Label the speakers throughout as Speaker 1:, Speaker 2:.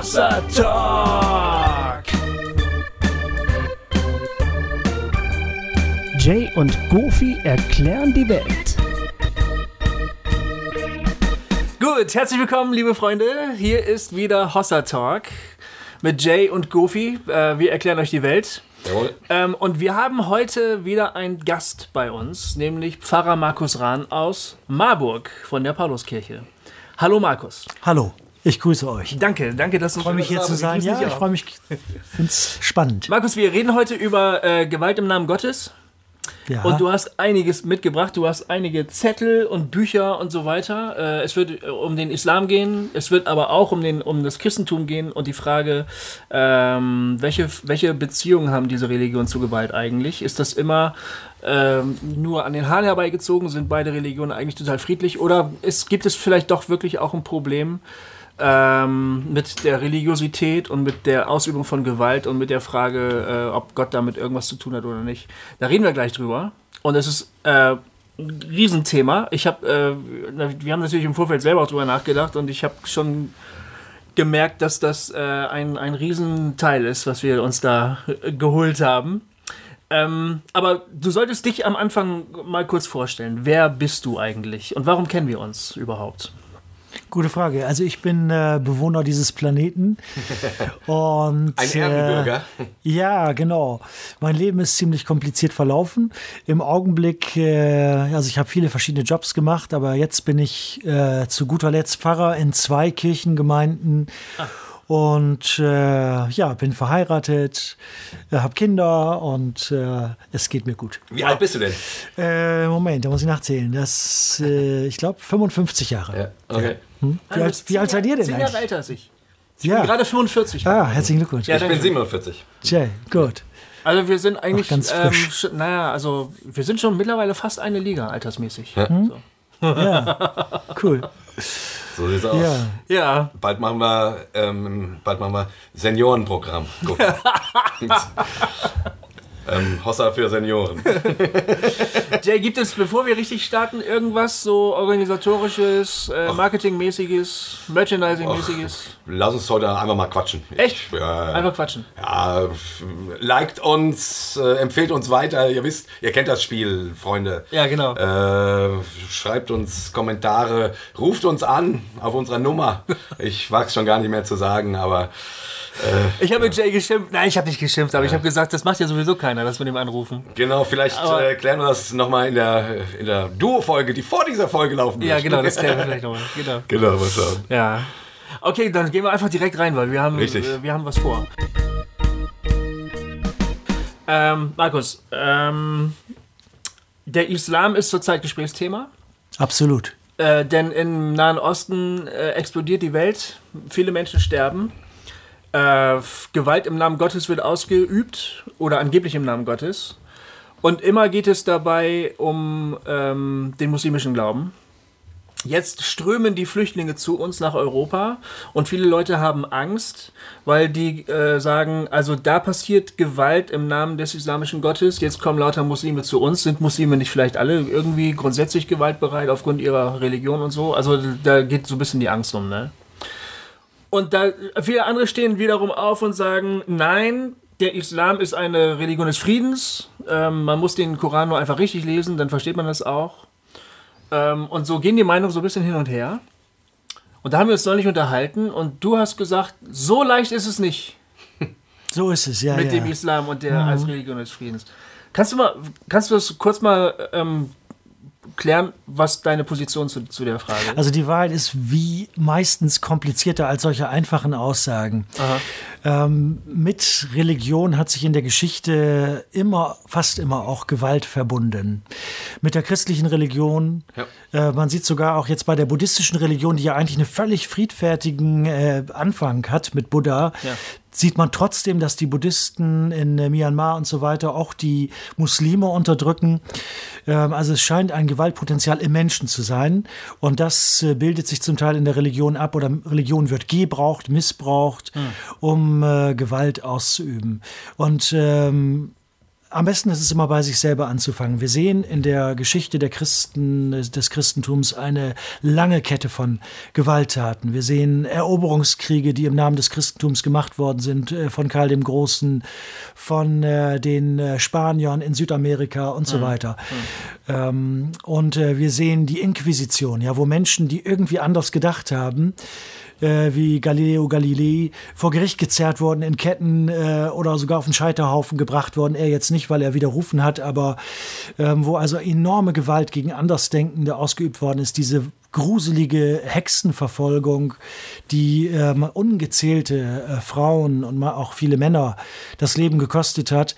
Speaker 1: Hossa Talk. Jay und Goofy erklären die Welt. Gut, herzlich willkommen, liebe Freunde. Hier ist wieder Hossa Talk mit Jay und Goofy. Äh, wir erklären euch die Welt.
Speaker 2: Jawohl.
Speaker 1: Ähm, und wir haben heute wieder einen Gast bei uns, nämlich Pfarrer Markus Rahn aus Marburg von der Pauluskirche. Hallo Markus.
Speaker 3: Hallo, ich grüße euch.
Speaker 1: Danke, danke, dass du
Speaker 3: Ich freue mich hier zu sein. Ja, ich freue mich. finde es spannend.
Speaker 1: Markus, wir reden heute über äh, Gewalt im Namen Gottes.
Speaker 3: Ja.
Speaker 1: Und du hast einiges mitgebracht. Du hast einige Zettel und Bücher und so weiter. Äh, es wird äh, um den Islam gehen. Es wird aber auch um, den, um das Christentum gehen und die Frage, ähm, welche, welche Beziehungen haben diese Religionen zu Gewalt eigentlich? Ist das immer ähm, nur an den Haaren herbeigezogen? Sind beide Religionen eigentlich total friedlich? Oder ist, gibt es vielleicht doch wirklich auch ein Problem? Ähm, mit der Religiosität und mit der Ausübung von Gewalt und mit der Frage, äh, ob Gott damit irgendwas zu tun hat oder nicht. Da reden wir gleich drüber. Und es ist äh, ein Riesenthema. Ich habe, äh, wir haben natürlich im Vorfeld selber auch drüber nachgedacht und ich habe schon gemerkt, dass das äh, ein, ein Riesenteil ist, was wir uns da äh, geholt haben. Ähm, aber du solltest dich am Anfang mal kurz vorstellen. Wer bist du eigentlich und warum kennen wir uns überhaupt?
Speaker 3: Gute Frage. Also ich bin äh, Bewohner dieses Planeten. und,
Speaker 2: Ein Erdenbürger.
Speaker 3: Äh, ja, genau. Mein Leben ist ziemlich kompliziert verlaufen. Im Augenblick, äh, also ich habe viele verschiedene Jobs gemacht, aber jetzt bin ich äh, zu guter Letzt Pfarrer in zwei Kirchengemeinden. Und äh, ja, bin verheiratet, äh, habe Kinder und äh, es geht mir gut.
Speaker 2: Wie alt bist du denn?
Speaker 3: Äh, Moment, da muss ich nachzählen. Das, äh, ich glaube, 55 Jahre.
Speaker 2: Ja, okay.
Speaker 3: Hm? Wie, alt, wie alt seid ihr denn
Speaker 1: Zehn Jahre älter als ich. Ich
Speaker 3: Ja.
Speaker 1: bin gerade 45.
Speaker 3: Ah, herzlichen Glückwunsch.
Speaker 1: Ja,
Speaker 2: Ich bin
Speaker 1: danke.
Speaker 2: 47.
Speaker 3: Jay, gut.
Speaker 1: Also wir sind eigentlich,
Speaker 3: Ach, ganz
Speaker 1: ähm,
Speaker 3: frisch.
Speaker 1: sch- naja, also wir sind schon mittlerweile fast eine Liga altersmäßig.
Speaker 3: Hm?
Speaker 1: So.
Speaker 3: Ja, cool.
Speaker 2: So sieht's aus.
Speaker 3: Ja.
Speaker 1: Ja,
Speaker 2: Bald machen wir, ähm, bald machen wir Seniorenprogramm. Ähm, Hossa für Senioren.
Speaker 1: Jay, gibt es, bevor wir richtig starten, irgendwas so organisatorisches, äh, marketingmäßiges, merchandisingmäßiges?
Speaker 2: Lass uns heute einfach mal quatschen. Ich-
Speaker 1: Echt?
Speaker 2: Ja,
Speaker 1: Einfach quatschen.
Speaker 2: ja, liked uns, äh, empfehlt uns weiter. Ihr wisst, ihr kennt das Spiel, Freunde.
Speaker 1: Ja, genau.
Speaker 2: Äh, schreibt uns Kommentare, ruft uns an auf unserer Nummer. Ich wag's schon gar nicht mehr zu sagen, aber
Speaker 1: Ich habe mit Jay geschimpft. Nein, ich habe nicht geschimpft, aber ich habe gesagt, das macht ja sowieso keiner, dass wir dem anrufen.
Speaker 2: Genau, vielleicht äh, klären wir das nochmal in der, in der Duo-Folge, die vor dieser Folge laufen
Speaker 1: Ja,
Speaker 2: wird.
Speaker 1: genau, das klären wir vielleicht nochmal. Genau.
Speaker 2: Genau, mal schauen.
Speaker 1: Ja. Okay, dann gehen wir einfach direkt rein, weil wir haben,
Speaker 2: Richtig.
Speaker 1: äh, wir haben was vor. Ähm, Markus, ähm, der Islam ist zurzeit Gesprächsthema.
Speaker 3: Absolut.
Speaker 1: Äh, denn im Nahen Osten äh, explodiert die Welt, viele Menschen sterben. Äh, Gewalt im Namen Gottes wird ausgeübt oder angeblich im Namen Gottes. Und immer geht es dabei um ähm, den muslimischen Glauben. Jetzt strömen die Flüchtlinge zu uns nach Europa und viele Leute haben Angst, weil die äh, sagen, also da passiert Gewalt im Namen des islamischen Gottes, jetzt kommen lauter Muslime zu uns, sind Muslime nicht vielleicht alle irgendwie grundsätzlich gewaltbereit aufgrund ihrer Religion und so? Also da geht so ein bisschen die Angst um, ne? Und da viele andere stehen wiederum auf und sagen, nein, der Islam ist eine Religion des Friedens. Ähm, man muss den Koran nur einfach richtig lesen, dann versteht man das auch. Ähm, und so gehen die Meinungen so ein bisschen hin und her. Und da haben wir uns neulich unterhalten und du hast gesagt, so leicht ist es nicht
Speaker 3: So ist es, ja.
Speaker 1: mit
Speaker 3: ja.
Speaker 1: dem Islam und der als Religion des Friedens. Kannst du mal, kannst du das kurz mal ähm, klären, was deine Position zu, zu der Frage ist?
Speaker 3: Also die Wahrheit ist wie meistens komplizierter als solche einfachen Aussagen. Ähm, mit Religion hat sich in der Geschichte immer, fast immer auch Gewalt verbunden. Mit der christlichen Religion, äh, man sieht sogar auch jetzt bei der buddhistischen Religion, die ja eigentlich einen völlig friedfertigen äh, Anfang hat mit Buddha,
Speaker 1: Ja.
Speaker 3: Sieht man trotzdem, dass die Buddhisten in äh, Myanmar und so weiter auch die Muslime unterdrücken. Ähm, also es scheint ein Gewaltpotenzial im Menschen zu sein. Und das äh, bildet sich zum Teil in der Religion ab oder Religion wird gebraucht, missbraucht, um äh, Gewalt auszuüben. Und ähm, am besten ist es immer bei sich selber anzufangen. Wir sehen in der Geschichte der Christen, des Christentums eine lange Kette von Gewalttaten. Wir sehen Eroberungskriege, die im Namen des Christentums gemacht worden sind, äh, von Karl dem Großen, von äh, den äh, Spaniern in Südamerika und so mhm. weiter. Mhm. Ähm, und wir sehen die Inquisition, ja, wo Menschen, die irgendwie anders gedacht haben, äh, wie Galileo Galilei vor Gericht gezerrt worden, in Ketten äh, oder sogar auf den Scheiterhaufen gebracht worden. Er jetzt nicht, weil er widerrufen hat, aber ähm, wo also enorme Gewalt gegen Andersdenkende ausgeübt worden ist. Diese gruselige Hexenverfolgung, die ähm, ungezählte äh, Frauen und auch viele Männer das Leben gekostet hat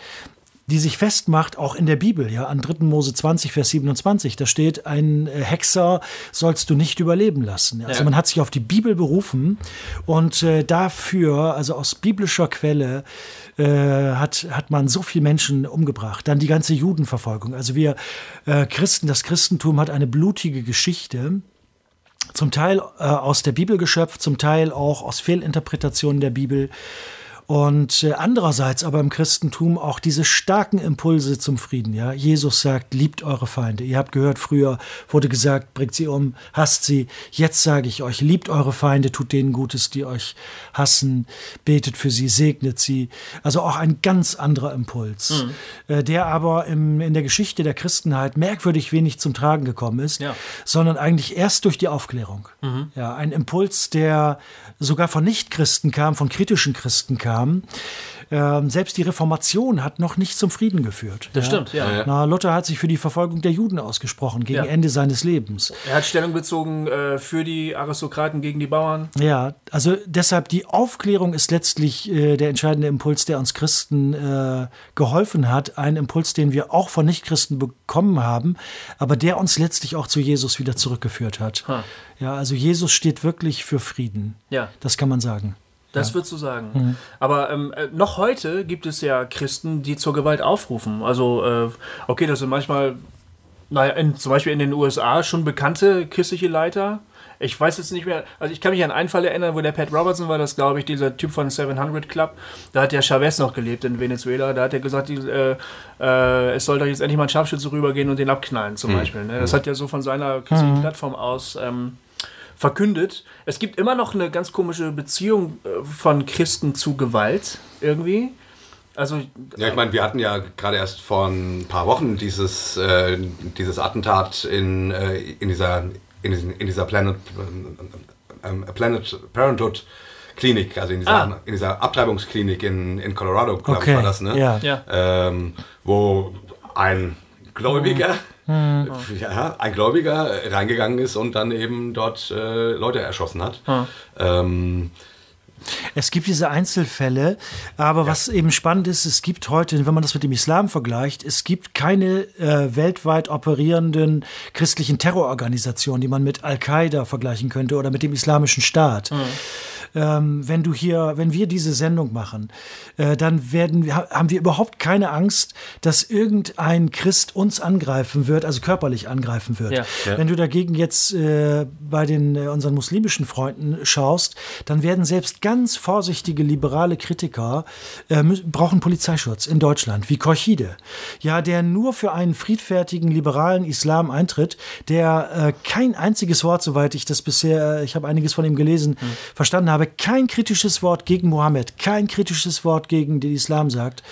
Speaker 3: die sich festmacht, auch in der Bibel, ja, an 3. Mose 20, Vers 27, da steht, ein äh, Hexer sollst du nicht überleben lassen. Ja. Also man hat sich auf die Bibel berufen und äh, dafür, also aus biblischer Quelle, äh, hat, hat man so viele Menschen umgebracht. Dann die ganze Judenverfolgung. Also wir äh, Christen, das Christentum hat eine blutige Geschichte zum Teil äh, aus der Bibel geschöpft, zum Teil auch aus Fehlinterpretationen der Bibel. Und äh, andererseits aber im Christentum auch diese starken Impulse zum Frieden. Ja, Jesus sagt, liebt eure Feinde. Ihr habt gehört, früher wurde gesagt, bringt sie um, hasst sie. Jetzt sage ich euch, liebt eure Feinde, tut denen Gutes, die euch hassen, betet für sie, segnet sie. Also auch ein ganz anderer Impuls, mhm. äh, der aber im, in der Geschichte der Christenheit merkwürdig wenig zum Tragen gekommen ist, ja. sondern eigentlich erst durch die Aufklärung. Mhm. Ja, ein Impuls, der sogar von Nichtchristen kam, von kritischen Christen kam Ähm, selbst die Reformation hat noch nicht zum Frieden geführt.
Speaker 1: Das ja. stimmt, ja.
Speaker 3: Na, Luther hat sich für die Verfolgung der Juden ausgesprochen, gegen ja. Ende seines Lebens.
Speaker 1: Er hat Stellung bezogen äh, für die Aristokraten gegen die Bauern.
Speaker 3: Ja, also deshalb die Aufklärung ist letztlich äh, der entscheidende Impuls, der uns Christen äh, geholfen hat. Ein Impuls, den wir auch von Nichtchristen bekommen haben, aber der uns letztlich auch zu Jesus wieder zurückgeführt hat. Huh. Ja, also Jesus steht wirklich für Frieden. Ja. Das kann man sagen.
Speaker 1: Das ja. würdest du sagen. Mhm. Aber ähm, äh, noch heute gibt es ja Christen, die zur Gewalt aufrufen. Also, äh, okay, das sind manchmal, naja, in, zum Beispiel in den USA schon bekannte christliche Leiter. Ich weiß jetzt nicht mehr, also ich kann mich an einen Fall erinnern, wo der Pat Robertson war, das glaube ich, dieser Typ von 700 Club. Da hat der Chavez noch gelebt in Venezuela. Da hat er gesagt, die, äh, äh, es soll doch jetzt endlich mal ein Scharfschütze rübergehen und den abknallen, zum mhm. Beispiel. Ne? Das hat ja so von seiner christlichen mhm. Plattform aus. Ähm, verkündet. Es gibt immer noch eine ganz komische Beziehung äh, von Christen zu Gewalt irgendwie. Also,
Speaker 2: ja, ich meine, wir hatten ja gerade erst vor ein paar Wochen dieses, äh, dieses Attentat in, äh, in, dieser, in, diesen, in dieser Planet, äh, Planet Parenthood Klinik, also in dieser, ah. in dieser Abtreibungsklinik in, in Colorado, glaube okay. ich, war das, ne?
Speaker 3: Ja. ja.
Speaker 2: Ähm, wo ein Gläubiger hm. ja, ein Gläubiger reingegangen ist und dann eben dort äh, Leute erschossen hat. Hm. Ähm,
Speaker 3: es gibt diese Einzelfälle, aber ja. was eben spannend ist, es gibt heute, wenn man das mit dem Islam vergleicht, es gibt keine äh, weltweit operierenden christlichen Terrororganisationen, die man mit Al-Qaida vergleichen könnte oder mit dem Islamischen Staat. Mhm ähm, wenn du hier, wenn wir diese Sendung machen, äh, dann werden, haben wir überhaupt keine Angst, dass irgendein Christ uns angreifen wird, also körperlich angreifen wird. Ja. Ja. Wenn du dagegen jetzt äh, bei den äh, unseren muslimischen Freunden schaust, dann werden selbst ganz vorsichtige liberale Kritiker äh, brauchen Polizeischutz in Deutschland, wie Korchide, ja, der nur für einen friedfertigen liberalen Islam eintritt, der äh, kein einziges Wort, soweit ich das bisher, äh, ich habe einiges von ihm gelesen, mhm. verstanden habe, habe kein Wort gegen Mohammed, kein kritisches Wort gegen den Islam sagt,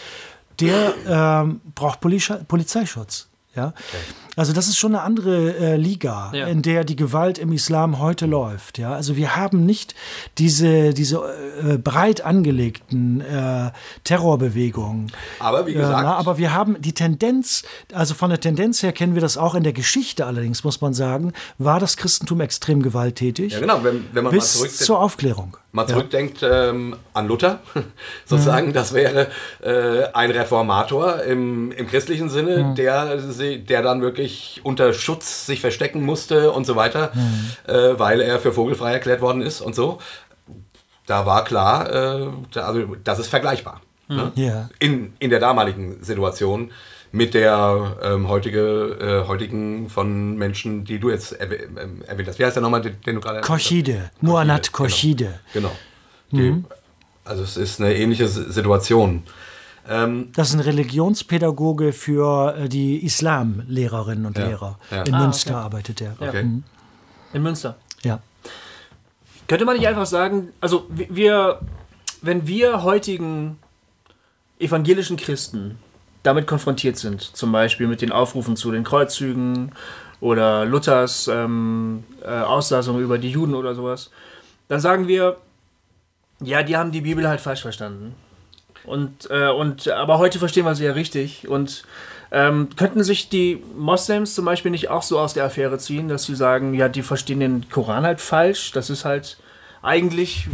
Speaker 3: der ähm, braucht Poliz Polizeischutz. Ja? Okay. Also das ist schon eine andere äh, Liga, ja. in der die Gewalt im Islam heute läuft. Ja? Also wir haben nicht diese, diese äh, breit angelegten äh, Terrorbewegungen.
Speaker 2: Aber wie gesagt.
Speaker 3: Na, aber wir haben die Tendenz, also von der Tendenz her kennen wir das auch in der Geschichte allerdings, muss man sagen, war das Christentum extrem gewalttätig.
Speaker 2: Ja genau, wenn, wenn man
Speaker 3: bis mal zur Aufklärung
Speaker 2: mal zurückdenkt ähm, an Luther, sozusagen, mhm. das wäre äh, ein Reformator im, im christlichen Sinne, mhm. der, der dann wirklich unter Schutz sich verstecken musste und so weiter, mhm. äh, weil er für vogelfrei erklärt worden ist und so. Da war klar, äh, da, also das ist vergleichbar. Ne?
Speaker 3: Yeah.
Speaker 2: In, in der damaligen Situation mit der ähm, heutige, äh, heutigen von Menschen, die du jetzt erwäh ähm, erwähnt hast. Wie heißt der nochmal, den, den du gerade...
Speaker 3: Koshide, Muanat Koshide.
Speaker 2: Genau. genau. Die, mhm. Also es ist eine ähnliche Situation.
Speaker 3: Ähm, das ist ein Religionspädagoge für äh, die Islamlehrerinnen und ja, Lehrer. Ja. In ah, Münster okay. arbeitet er.
Speaker 1: Okay. Mhm. In Münster?
Speaker 3: Ja.
Speaker 1: Könnte man nicht einfach sagen, also wir, wenn wir heutigen evangelischen Christen damit konfrontiert sind, zum Beispiel mit den Aufrufen zu den Kreuzzügen oder Luthers ähm, äh, Auslassung über die Juden oder sowas, dann sagen wir, ja, die haben die Bibel halt falsch verstanden. Und, äh, und, aber heute verstehen wir sie ja richtig. Und ähm, könnten sich die Moslems zum Beispiel nicht auch so aus der Affäre ziehen, dass sie sagen, ja, die verstehen den Koran halt falsch. Das ist halt eigentlich,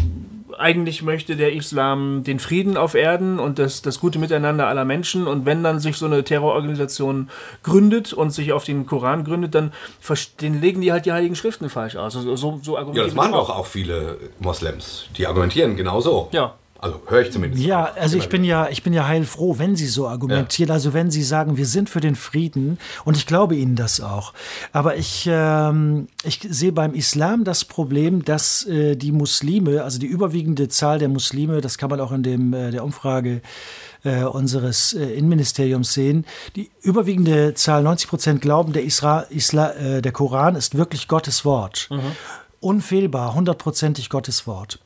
Speaker 1: eigentlich möchte der Islam den Frieden auf Erden und das, das gute Miteinander aller Menschen. Und wenn dann sich so eine Terrororganisation gründet und sich auf den Koran gründet, dann den legen die halt die Heiligen Schriften falsch aus. Also so, so
Speaker 2: ja, das machen auch. auch viele Moslems. Die argumentieren genauso.
Speaker 1: Ja.
Speaker 2: Also höre ich zumindest.
Speaker 3: Ja, also ich bin ja, ich bin ja heilfroh, wenn Sie so argumentieren. Ja. Also wenn Sie sagen, wir sind für den Frieden und ich glaube Ihnen das auch. Aber ich, ähm, ich sehe beim Islam das Problem, dass äh, die Muslime, also die überwiegende Zahl der Muslime, das kann man auch in dem, äh, der Umfrage äh, unseres äh, Innenministeriums sehen. Die überwiegende Zahl, 90 Prozent, glauben, der, Isra, Isla, äh, der Koran ist wirklich Gottes Wort. Mhm unfehlbar, hundertprozentig Gottes Wort.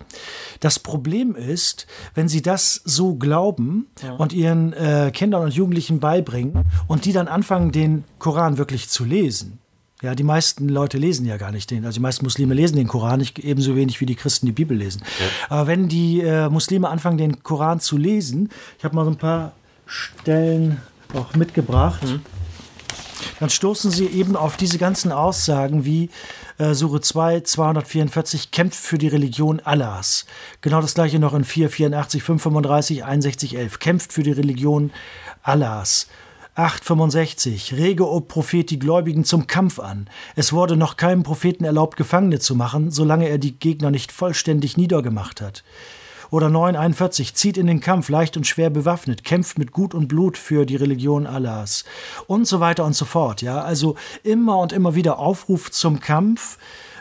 Speaker 3: Das Problem ist, wenn sie das so glauben ja. und ihren äh, Kindern und Jugendlichen beibringen und die dann anfangen, den Koran wirklich zu lesen. Ja, die meisten Leute lesen ja gar nicht den. Also die meisten Muslime lesen den Koran nicht ebenso wenig wie die Christen die Bibel lesen. Ja. Aber wenn die äh, Muslime anfangen, den Koran zu lesen, ich habe mal so ein paar Stellen auch mitgebracht. Mhm dann stoßen sie eben auf diese ganzen Aussagen wie äh, Sure 2, 244, kämpft für die Religion Allahs. Genau das gleiche noch in 4, 84, 535, 61, 11, kämpft für die Religion Allahs. 865. Rege, o Prophet, die Gläubigen zum Kampf an. Es wurde noch keinem Propheten erlaubt, Gefangene zu machen, solange er die Gegner nicht vollständig niedergemacht hat. Oder 941, zieht in den Kampf, leicht und schwer bewaffnet, kämpft mit Gut und Blut für die Religion Allahs. Und so weiter und so fort. Ja, also immer und immer wieder Aufruf zum Kampf,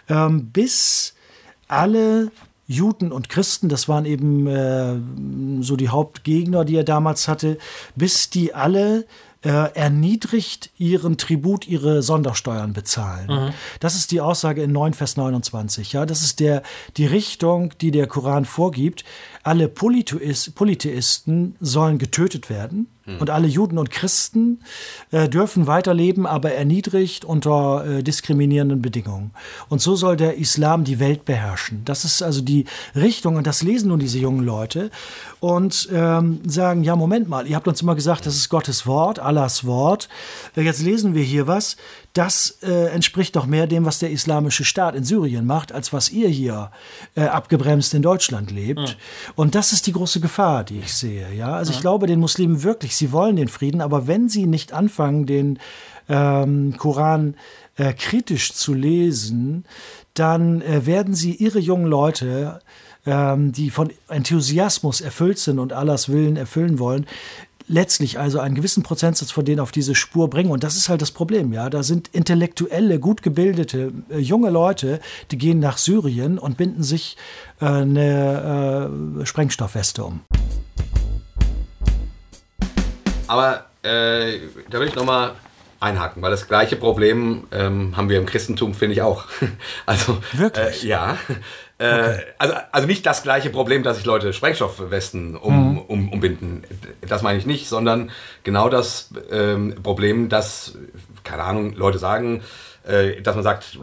Speaker 3: ähm, bis alle Juden und Christen, das waren eben äh, so die Hauptgegner, die er damals hatte, bis die alle äh, erniedrigt ihren Tribut, ihre Sondersteuern bezahlen. Mhm. Das ist die Aussage in 9 Vers 29. Ja, das ist der, die Richtung, die der Koran vorgibt. Alle Polytheisten sollen getötet werden. Hm. Und alle Juden und Christen äh, dürfen weiterleben, aber erniedrigt unter äh, diskriminierenden Bedingungen. Und so soll der Islam die Welt beherrschen. Das ist also die Richtung und das lesen nun diese jungen Leute und ähm, sagen, ja, Moment mal, ihr habt uns immer gesagt, das ist Gottes Wort, Allahs Wort. Äh, jetzt lesen wir hier was. Das äh, entspricht doch mehr dem, was der islamische Staat in Syrien macht, als was ihr hier äh, abgebremst in Deutschland lebt. Mhm. Und das ist die große Gefahr, die ich sehe. Ja, also mhm. ich glaube den Muslimen wirklich, sie wollen den Frieden, aber wenn sie nicht anfangen, den ähm, Koran äh, kritisch zu lesen, dann äh, werden sie ihre jungen Leute ähm, die von Enthusiasmus erfüllt sind und Allahs Willen erfüllen wollen, letztlich also einen gewissen Prozentsatz von denen auf diese Spur bringen. Und das ist halt das Problem, ja. Da sind intellektuelle, gut gebildete, äh, junge Leute, die gehen nach Syrien und binden sich äh, eine äh, Sprengstoffweste um.
Speaker 2: Aber äh, da will ich nochmal einhaken, weil das gleiche Problem ähm, haben wir im Christentum, finde ich auch. also
Speaker 3: wirklich,
Speaker 2: äh, ja. Äh, okay. also, also nicht das gleiche Problem, dass sich Leute Sprengstoffwesten um, mhm. um, umbinden. Das meine ich nicht, sondern genau das ähm, Problem, dass, keine Ahnung, Leute sagen, äh, dass man sagt,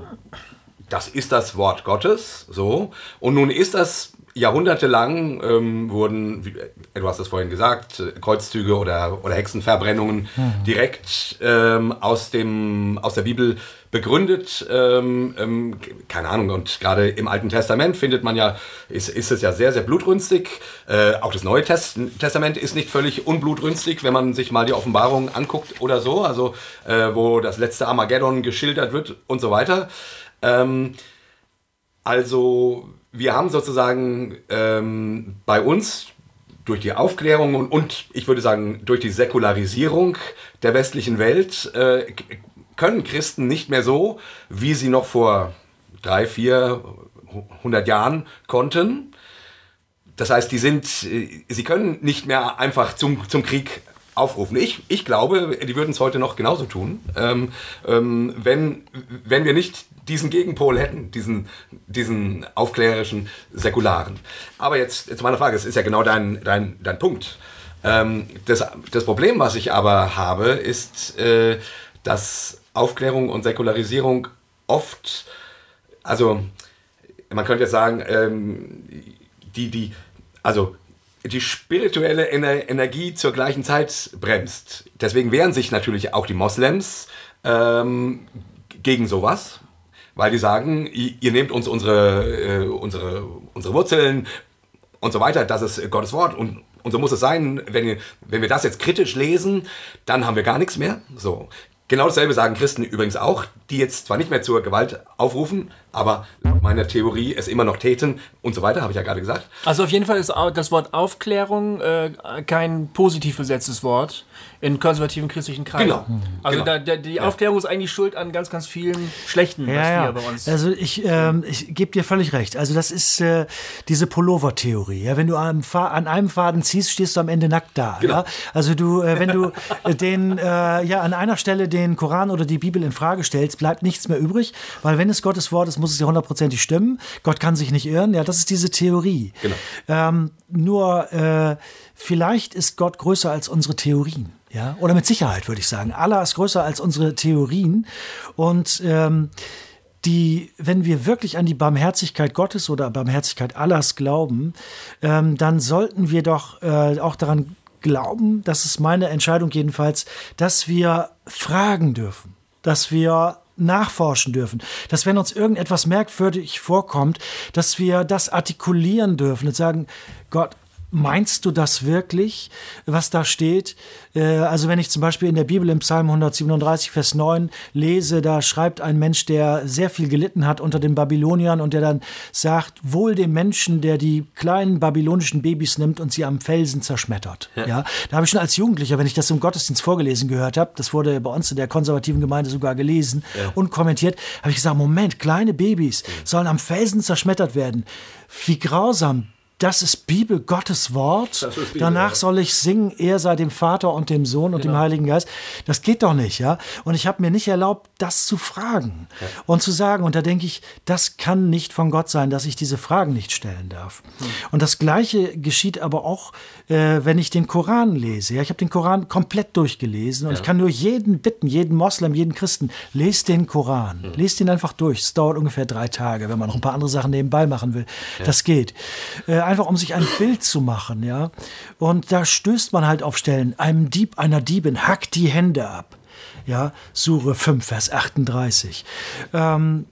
Speaker 2: das ist das Wort Gottes, so. Und nun ist das jahrhundertelang ähm, wurden, wie, äh, du hast es vorhin gesagt, Kreuzzüge oder, oder Hexenverbrennungen mhm. direkt ähm, aus, dem, aus der Bibel begründet. Ähm, ähm, keine Ahnung, und gerade im Alten Testament findet man ja, ist, ist es ja sehr, sehr blutrünstig. Äh, auch das Neue Test Testament ist nicht völlig unblutrünstig, wenn man sich mal die Offenbarung anguckt oder so, also äh, wo das letzte Armageddon geschildert wird und so weiter. Ähm, also wir haben sozusagen ähm, bei uns durch die Aufklärung und, und, ich würde sagen durch die Säkularisierung der westlichen Welt äh, können Christen nicht mehr so, wie sie noch vor drei, vier, hundert Jahren konnten, das heißt, die sind, äh, sie können nicht mehr einfach zum, zum Krieg aufrufen. Ich, ich glaube, die würden es heute noch genauso tun, ähm, ähm, wenn, wenn wir nicht diesen Gegenpol hätten, diesen, diesen aufklärerischen, säkularen. Aber jetzt zu meiner Frage, es ist ja genau dein, dein, dein Punkt. Ähm, das, das Problem, was ich aber habe, ist, äh, dass Aufklärung und Säkularisierung oft, also man könnte jetzt sagen, ähm, die, die, also die spirituelle Ener Energie zur gleichen Zeit bremst. Deswegen wehren sich natürlich auch die Moslems ähm, gegen sowas, weil die sagen, ihr, nehmt uns unsere, äh, unsere, unsere Wurzeln und so weiter, das ist Gottes Wort und, und so muss es sein, wenn, wenn wir das jetzt kritisch lesen, dann haben wir gar nichts mehr. So. Genau dasselbe sagen Christen übrigens auch, die jetzt zwar nicht mehr zur Gewalt aufrufen, aber meiner Theorie es immer noch täten und so weiter, habe ich ja gerade gesagt.
Speaker 1: Also auf jeden Fall ist das Wort Aufklärung äh, kein positiv besetztes Wort in konservativen christlichen Kreisen. Genau. Also genau. Da, da, die Aufklärung ist eigentlich schuld an ganz, ganz vielen schlechten,
Speaker 3: ja, was ja. bei uns. Also ich, ähm, ich gebe dir völlig recht. Also das ist äh, diese Pullover-Theorie. Ja? Wenn du an, an, einem Faden ziehst, stehst du am Ende nackt da. Genau. Ja? Also du, äh, wenn du den, äh, ja, an einer Stelle den Koran oder die Bibel in Frage stellst, bleibt nichts mehr übrig, weil wenn es Gottes Wort ist, muss es ja hundertprozentig stimmen. Gott kann sich nicht irren. Ja, das ist diese Theorie. Genau. Ähm, nur äh, vielleicht ist Gott größer als unsere Theorien. Ja, oder mit Sicherheit würde ich sagen. Allah ist größer als unsere Theorien. Und ähm, die, wenn wir wirklich an die Barmherzigkeit Gottes oder Barmherzigkeit Allahs glauben, ähm, dann sollten wir doch äh, auch daran glauben, das ist meine Entscheidung jedenfalls, dass wir fragen dürfen, dass wir nachforschen dürfen, dass wenn uns irgendetwas merkwürdig vorkommt, dass wir das artikulieren dürfen und sagen, Gott, Meinst du das wirklich, was da steht? Äh, also wenn ich zum Beispiel in der Bibel im Psalm 137, Vers 9 lese, da schreibt ein Mensch, der sehr viel gelitten hat unter den Babyloniern und der dann sagt, wohl dem Menschen, der die kleinen babylonischen Babys nimmt und sie am Felsen zerschmettert. Ja. ja da habe ich schon als Jugendlicher, wenn ich das im Gottesdienst vorgelesen gehört habe, das wurde bei uns in der konservativen Gemeinde sogar gelesen ja. und kommentiert, habe ich gesagt, Moment, kleine Babys sollen am Felsen zerschmettert werden. Wie grausam, das ist Bibel, Gottes Wort. Bibel, Danach ja. soll ich singen, er sei dem Vater und dem Sohn und genau. dem Heiligen Geist. Das geht doch nicht, ja. Und ich habe mir nicht erlaubt, das zu fragen ja. und zu sagen. Und da denke ich, das kann nicht von Gott sein, dass ich diese Fragen nicht stellen darf. Hm. Und das Gleiche geschieht aber auch, äh, wenn ich den Koran lese. Ja, ich habe den Koran komplett durchgelesen und ja. ich kann nur jeden bitten, jeden Moslem, jeden Christen, lest den Koran, hm. lest ihn einfach durch. Es dauert ungefähr drei Tage, wenn man noch ein paar andere Sachen nebenbei machen will. Das geht. Äh, einfach um sich ein Bild zu machen, ja. Und da stößt man halt auf Stellen. Einem Dieb, einer Diebin hackt die Hände ab. Ja, Sure 5, Vers 38. Ähm,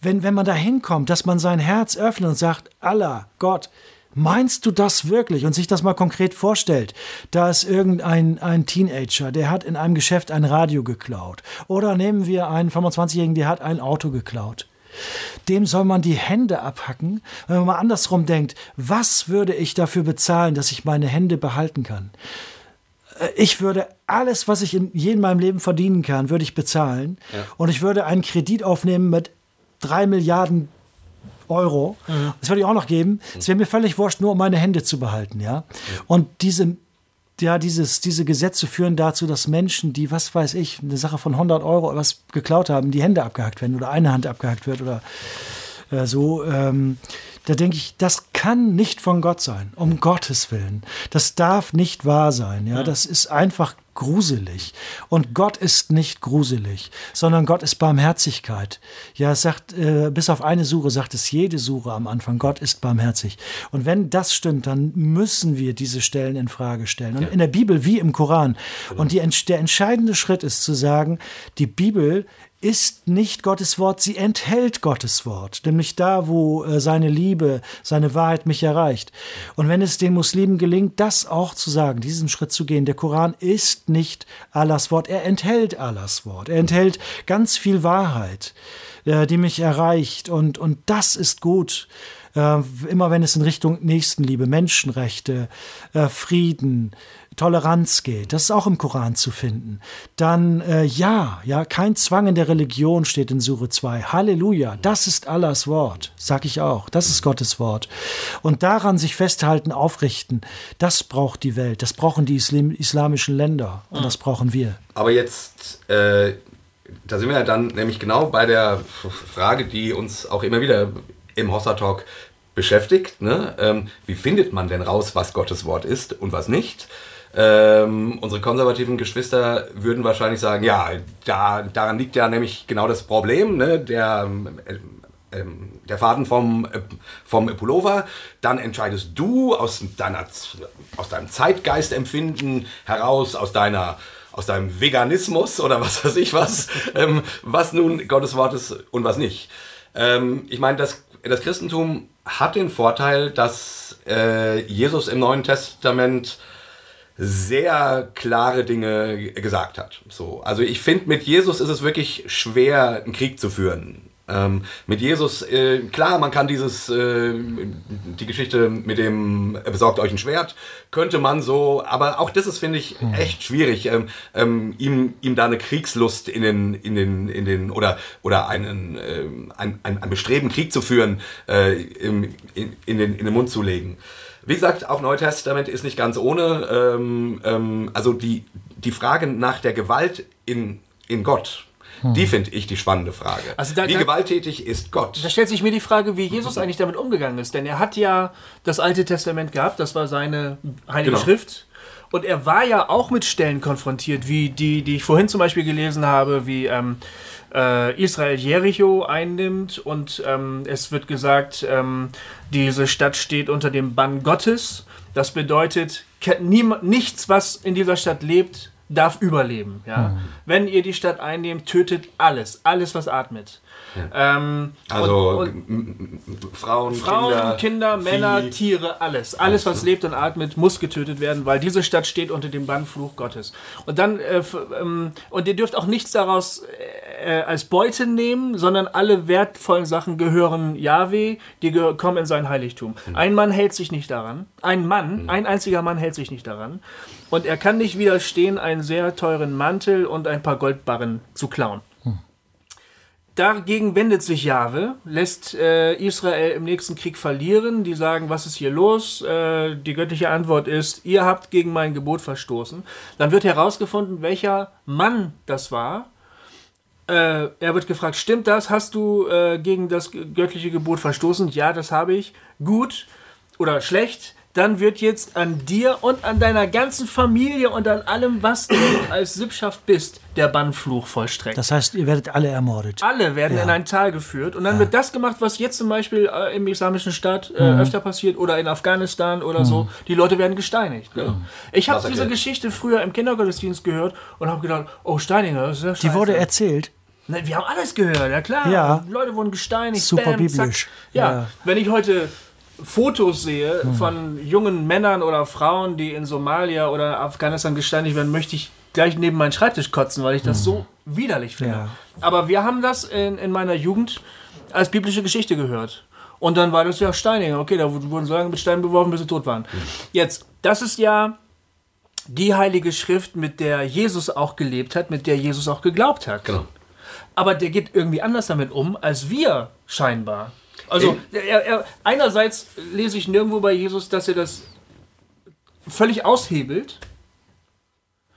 Speaker 3: wenn, wenn man da hinkommt, dass man sein Herz öffnet und sagt, Allah, Gott, Meinst du das wirklich? Und sich das mal konkret vorstellt. Da ist irgendein ein Teenager, der hat in einem Geschäft ein Radio geklaut. Oder nehmen wir einen 25-Jährigen, der hat ein Auto geklaut dem soll man die Hände abhacken. Wenn man mal andersrum denkt, was würde ich dafür bezahlen, dass ich meine Hände behalten kann? Äh, ich würde alles, was ich in jedem meinem Leben verdienen kann, würde ich bezahlen. Ja. Und ich würde einen Kredit aufnehmen mit drei Milliarden Euro. Mhm. Das würde ich auch noch geben. Es wäre mir völlig wurscht, nur um meine Hände zu behalten, ja. Und diese ja, dieses, diese Gesetze führen dazu, dass Menschen, die, was weiß ich, eine Sache von 100 Euro was geklaut haben, die Hände abgehackt werden oder eine Hand abgehackt wird oder äh, so. Ähm, da denke ich, das kann nicht von Gott sein, um Gottes Willen. Das darf nicht wahr sein. Ja, das ist einfach gruselig. Und Gott ist nicht gruselig, sondern Gott ist Barmherzigkeit. Ja, es sagt, äh, bis auf eine Sure sagt es jede Sure am Anfang, Gott ist barmherzig. Und wenn das stimmt, dann müssen wir diese Stellen in Frage stellen. Und ja. in der Bibel wie im Koran. Genau. Und die, der entscheidende Schritt ist zu sagen, die Bibel ist nicht Gottes Wort, sie enthält Gottes Wort, nämlich da, wo äh, seine Liebe, seine Wahrheit mich erreicht. Und wenn es den Muslimen gelingt, das auch zu sagen, diesen Schritt zu gehen, der Koran ist nicht Allahs Wort, er enthält Allahs Wort, er enthält ganz viel Wahrheit, äh, die mich erreicht und, und das ist gut. Äh, immer wenn es in Richtung Nächstenliebe, Menschenrechte, Frieden, Toleranz geht, das ist auch im Koran zu finden. Dann äh, ja, ja, kein Zwang in der Religion steht in Sure 2. Halleluja, das ist Allahs Wort, sag ich auch. Das ist Gottes Wort. Und daran sich festhalten, aufrichten, das braucht die Welt, das brauchen die Islam islamischen Länder und das brauchen wir.
Speaker 2: Aber jetzt, äh, da sind wir ja dann nämlich genau bei der Frage, die uns auch immer wieder im Hossa Talk beschäftigt. Ne? Ähm, wie findet man denn raus, was Gottes Wort ist und was nicht? Ähm, unsere konservativen Geschwister würden wahrscheinlich sagen, ja, da, daran liegt ja nämlich genau das Problem, ne? der, äh, äh, der Faden vom, äh, vom Pullover, dann entscheidest du aus, deiner, aus deinem Zeitgeistempfinden heraus, aus deiner aus deinem Veganismus oder was weiß ich was, ähm, was nun Gottes Wort ist und was nicht. Ähm, ich meine, das, das Christentum hat den Vorteil, dass äh, Jesus im Neuen Testament sehr klare Dinge gesagt hat. So, also ich finde, mit Jesus ist es wirklich schwer, einen Krieg zu führen. Ähm, mit Jesus, äh, klar, man kann dieses, äh, die Geschichte mit dem äh, besorgt euch ein Schwert, könnte man so, aber auch das ist, finde ich, echt schwierig, ähm, ähm, ihm, ihm da eine Kriegslust in den, in den, in den, oder, oder einen, äh, ein, ein, ein Bestreben, Krieg zu führen, äh, in, in, den, in den Mund zu legen. Wie gesagt, auch Neutestament ist nicht ganz ohne. Ähm, ähm, also die, die Frage nach der Gewalt in, in Gott, hm. die finde ich die spannende Frage. Also da, wie da, gewalttätig ist Gott?
Speaker 1: Da stellt sich mir die Frage, wie Jesus eigentlich damit umgegangen ist. Denn er hat ja das Alte Testament gehabt, das war seine heilige genau. Schrift. Und er war ja auch mit Stellen konfrontiert, wie die, die ich vorhin zum Beispiel gelesen habe, wie ähm, äh, Israel Jericho einnimmt und ähm, es wird gesagt, ähm, diese Stadt steht unter dem Bann Gottes. Das bedeutet, nichts, was in dieser Stadt lebt, darf überleben. Ja? Mhm. Wenn ihr die Stadt einnehmt, tötet alles, alles, was atmet.
Speaker 2: Ja. Ähm, also und, und
Speaker 1: Frauen, Frauen, Kinder, Kinder Männer, Vieh. Tiere, alles. Alles, was lebt und atmet, muss getötet werden, weil diese Stadt steht unter dem Bannfluch Gottes. Und dann äh, ähm, und ihr dürft auch nichts daraus äh, als Beute nehmen, sondern alle wertvollen Sachen gehören Yahweh, die geh kommen in sein Heiligtum. Mhm. Ein Mann hält sich nicht daran. Ein Mann, mhm. ein einziger Mann hält sich nicht daran. Und er kann nicht widerstehen, einen sehr teuren Mantel und ein paar Goldbarren zu klauen. Dagegen wendet sich Jahwe, lässt äh, Israel im nächsten Krieg verlieren. Die sagen, was ist hier los? Äh, die göttliche Antwort ist, ihr habt gegen mein Gebot verstoßen. Dann wird herausgefunden, welcher Mann das war. Äh, er wird gefragt, stimmt das? Hast du äh, gegen das göttliche Gebot verstoßen? Ja, das habe ich. Gut oder schlecht? Dann wird jetzt an dir und an deiner ganzen Familie und an allem, was du als Sippschaft bist, der Bannfluch vollstreckt.
Speaker 3: Das heißt, ihr werdet alle ermordet.
Speaker 1: Alle werden ja. in ein Tal geführt und dann ja. wird das gemacht, was jetzt zum Beispiel äh, im islamischen Staat äh, mhm. öfter passiert oder in Afghanistan oder mhm. so. Die Leute werden gesteinigt. Ne? Ich habe diese Geschichte früher im Kindergottesdienst gehört und habe gedacht, oh Steiniger, das ist ja scheiße.
Speaker 3: Die wurde erzählt.
Speaker 1: Ne, wir haben alles gehört, ja klar.
Speaker 3: Ja.
Speaker 1: Leute wurden gesteinigt.
Speaker 3: Super bam, biblisch.
Speaker 1: Ja. ja. wenn ich heute Fotos sehe hm. von jungen Männern oder Frauen, die in Somalia oder Afghanistan gesteinigt werden, möchte ich gleich neben meinen Schreibtisch kotzen, weil ich das hm. so widerlich finde. Ja. Aber wir haben das in, in meiner Jugend als biblische Geschichte gehört. Und dann war das ja Steinigen. Okay, da wurden so lange mit Steinen beworfen, bis sie tot waren. Jetzt, das ist ja die heilige Schrift, mit der Jesus auch gelebt hat, mit der Jesus auch geglaubt hat. Genau. Aber der geht irgendwie anders damit um, als wir scheinbar. Also er, er, einerseits lese ich nirgendwo bei Jesus, dass er das völlig aushebelt.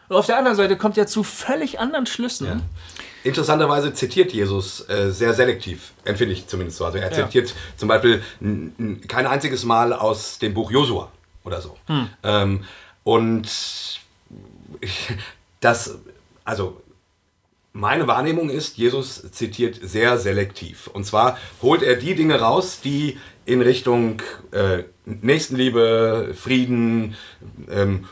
Speaker 1: Und auf der anderen Seite kommt er zu völlig anderen Schlüssen. Ja.
Speaker 2: Interessanterweise zitiert Jesus äh, sehr selektiv, empfinde ich zumindest so. Also er zitiert ja. zum Beispiel kein einziges Mal aus dem Buch Josua oder so. Hm. Ähm, und das, also meine Wahrnehmung ist, Jesus zitiert sehr selektiv. Und zwar holt er die Dinge raus, die in Richtung äh, Nächstenliebe, Frieden ähm,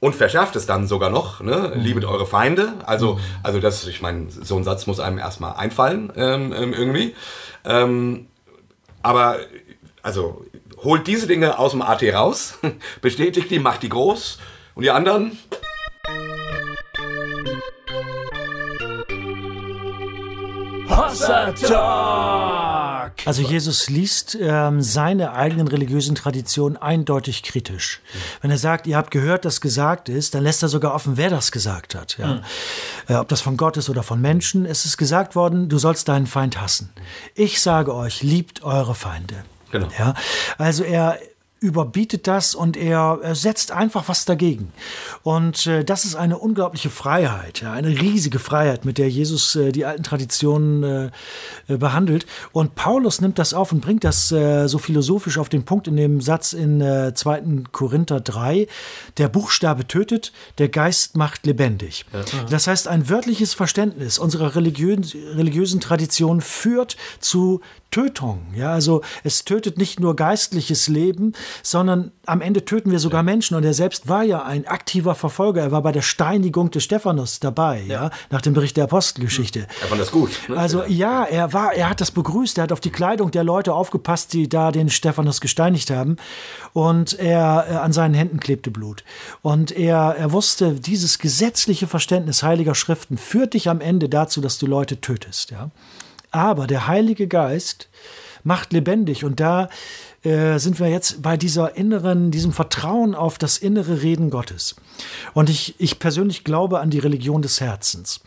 Speaker 2: und verschärft es dann sogar noch, ne? Mhm. liebet eure Feinde. Also, mhm. also das, ich meine, so ein Satz muss einem erstmal einfallen ähm, ähm irgendwie. Ähm, aber, also, holt diese Dinge aus dem AT raus, bestätigt die, macht die groß und die anderen
Speaker 1: Hossa Talk! stark.
Speaker 3: Also Jesus liest ähm, seine eigenen religiösen Traditionen eindeutig kritisch. Wenn er sagt, ihr habt gehört, dass gesagt ist, dann lässt er sogar offen, wer das gesagt hat. Ja? Äh, ob das von Gott ist oder von Menschen. Es ist gesagt worden, du sollst deinen Feind hassen. Ich sage euch, liebt eure Feinde.
Speaker 2: Genau.
Speaker 3: Ja? Also er überbietet das und er, setzt einfach was dagegen. Und äh, das ist eine unglaubliche Freiheit, ja, eine riesige Freiheit, mit der Jesus äh, die alten Traditionen äh, äh, behandelt. Und Paulus nimmt das auf und bringt das äh, so philosophisch auf den Punkt in dem Satz in äh, 2. Korinther 3, der Buchstabe tötet, der Geist macht lebendig. Das heißt, ein wörtliches Verständnis unserer religiösen, religiösen Tradition führt zu Tötung. Ja, also es tötet nicht nur geistliches Leben, sondern am Ende töten wir sogar Menschen. Und er selbst war ja ein aktiver Verfolger. Er war bei der Steinigung des Stephanus dabei, ja, nach dem Bericht der Apostelgeschichte.
Speaker 2: Er fand das gut. Ne?
Speaker 3: Also ja, er war, er hat das begrüßt, er hat auf die Kleidung der Leute aufgepasst, die da den Stephanus gesteinigt haben. Und er äh, an seinen Händen klebte Blut. Und er, er wusste, dieses gesetzliche Verständnis heiliger Schriften führt dich am Ende dazu, dass du Leute tötest. Ja? Aber der Heilige Geist macht lebendig und da äh, sind wir jetzt bei dieser inneren, diesem Vertrauen auf das innere Reden Gottes. Und ich, ich persönlich glaube an die Religion des Herzens.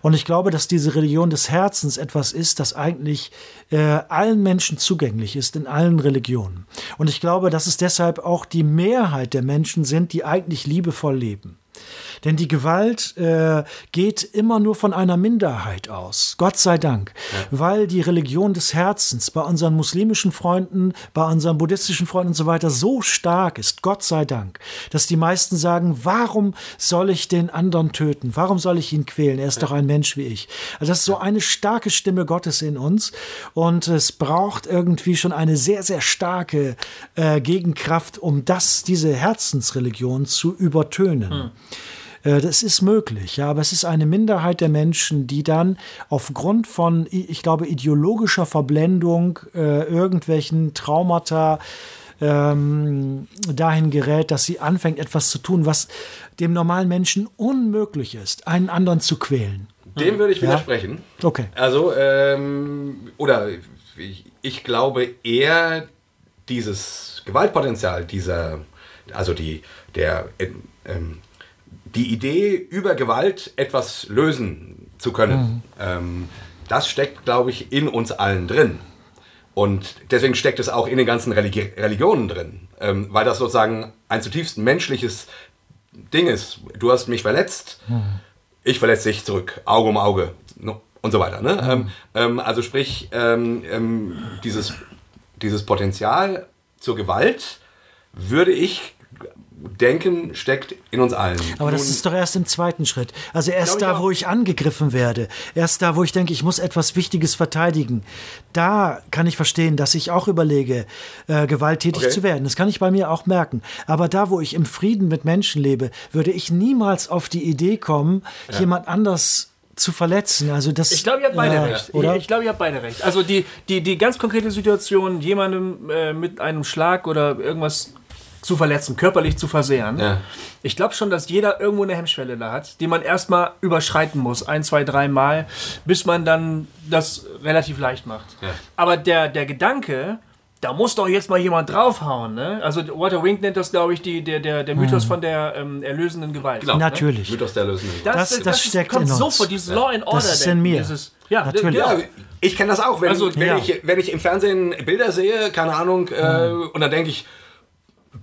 Speaker 3: Und ich glaube, dass diese Religion des Herzens etwas ist, das eigentlich äh, allen Menschen zugänglich ist, in allen Religionen. Und ich glaube, dass es deshalb auch die Mehrheit der Menschen sind, die eigentlich liebevoll leben. Denn die Gewalt äh, geht immer nur von einer Minderheit aus. Gott sei Dank. Ja. Weil die Religion des Herzens bei unseren muslimischen Freunden, bei unseren buddhistischen Freunden und so weiter so stark ist. Gott sei Dank. Dass die meisten sagen, warum soll ich den anderen töten? Warum soll ich ihn quälen? Er ist ja. doch ein Mensch wie ich. Also das ist so eine starke Stimme Gottes in uns. Und es braucht irgendwie schon eine sehr, sehr starke äh, Gegenkraft, um das, diese Herzensreligion zu übertönen. Hm. Äh, das ist möglich, ja, aber es ist eine Minderheit der Menschen, die dann aufgrund von, ich glaube, ideologischer Verblendung, äh, irgendwelchen Traumata, ähm, dahin gerät, dass sie anfängt, etwas zu tun, was dem normalen Menschen unmöglich ist, einen anderen zu quälen.
Speaker 2: Dem würde ich widersprechen.
Speaker 3: Ja? Okay.
Speaker 2: Also, ähm, oder ich, ich, glaube eher dieses Gewaltpotenzial, dieser, also die, der, ähm, die Idee, über Gewalt etwas lösen zu können, mhm. ähm, das steckt, glaube ich, in uns allen drin. Und deswegen steckt es auch in den ganzen Religi Religionen drin, ähm, weil das sozusagen ein zutiefst menschliches Ding ist. Du hast mich verletzt, mhm. ich verletze dich zurück, Auge um Auge und so weiter. Ne? Mhm. Ähm, ähm also sprich, ähm, ähm, dieses, dieses Potenzial zur Gewalt würde ich denken, steckt in uns allen.
Speaker 3: Aber das ist doch erst im zweiten Schritt. Also erst da, wo ich angegriffen werde, erst da, wo ich denke, ich muss etwas Wichtiges verteidigen, da kann ich verstehen, dass ich auch überlege, äh, gewalttätig okay. zu werden. Das kann ich bei mir auch merken. Aber da, wo ich im Frieden mit Menschen lebe, würde ich niemals auf die Idee kommen, ja. jemand anders zu verletzen. Also das,
Speaker 1: ich glaube, ihr habt beide ja, recht. Oder? Ich, ich glaube, ihr habt beide recht. Also die, die, die ganz konkrete Situation, jemandem äh, mit einem Schlag oder irgendwas zu verletzen, körperlich zu versehren. Ja. Ich glaube schon, dass jeder irgendwo eine Hemmschwelle da hat, die man erstmal überschreiten muss, ein, zwei, drei Mal, bis man dann das relativ leicht macht. Ja. Aber der, der Gedanke, da muss doch jetzt mal jemand draufhauen. Ne? Also Walter Wink nennt das, glaube ich, die, der, der, der Mythos mhm. von der ähm, erlösenden Gewalt.
Speaker 3: Genau. Ne? Natürlich.
Speaker 2: Ne? Mythos der erlösenden
Speaker 3: Gewalt. Das, das, das, das steckt kommt in uns.
Speaker 1: sofort, dieses ja. Law and Order.
Speaker 3: Das ist in mir.
Speaker 1: Dieses,
Speaker 3: ja, natürlich. Ja,
Speaker 2: ich kenne das auch. Wenn, also, wenn, ich, wenn ich im Fernsehen Bilder sehe, keine Ahnung, äh, mhm. und dann denke ich,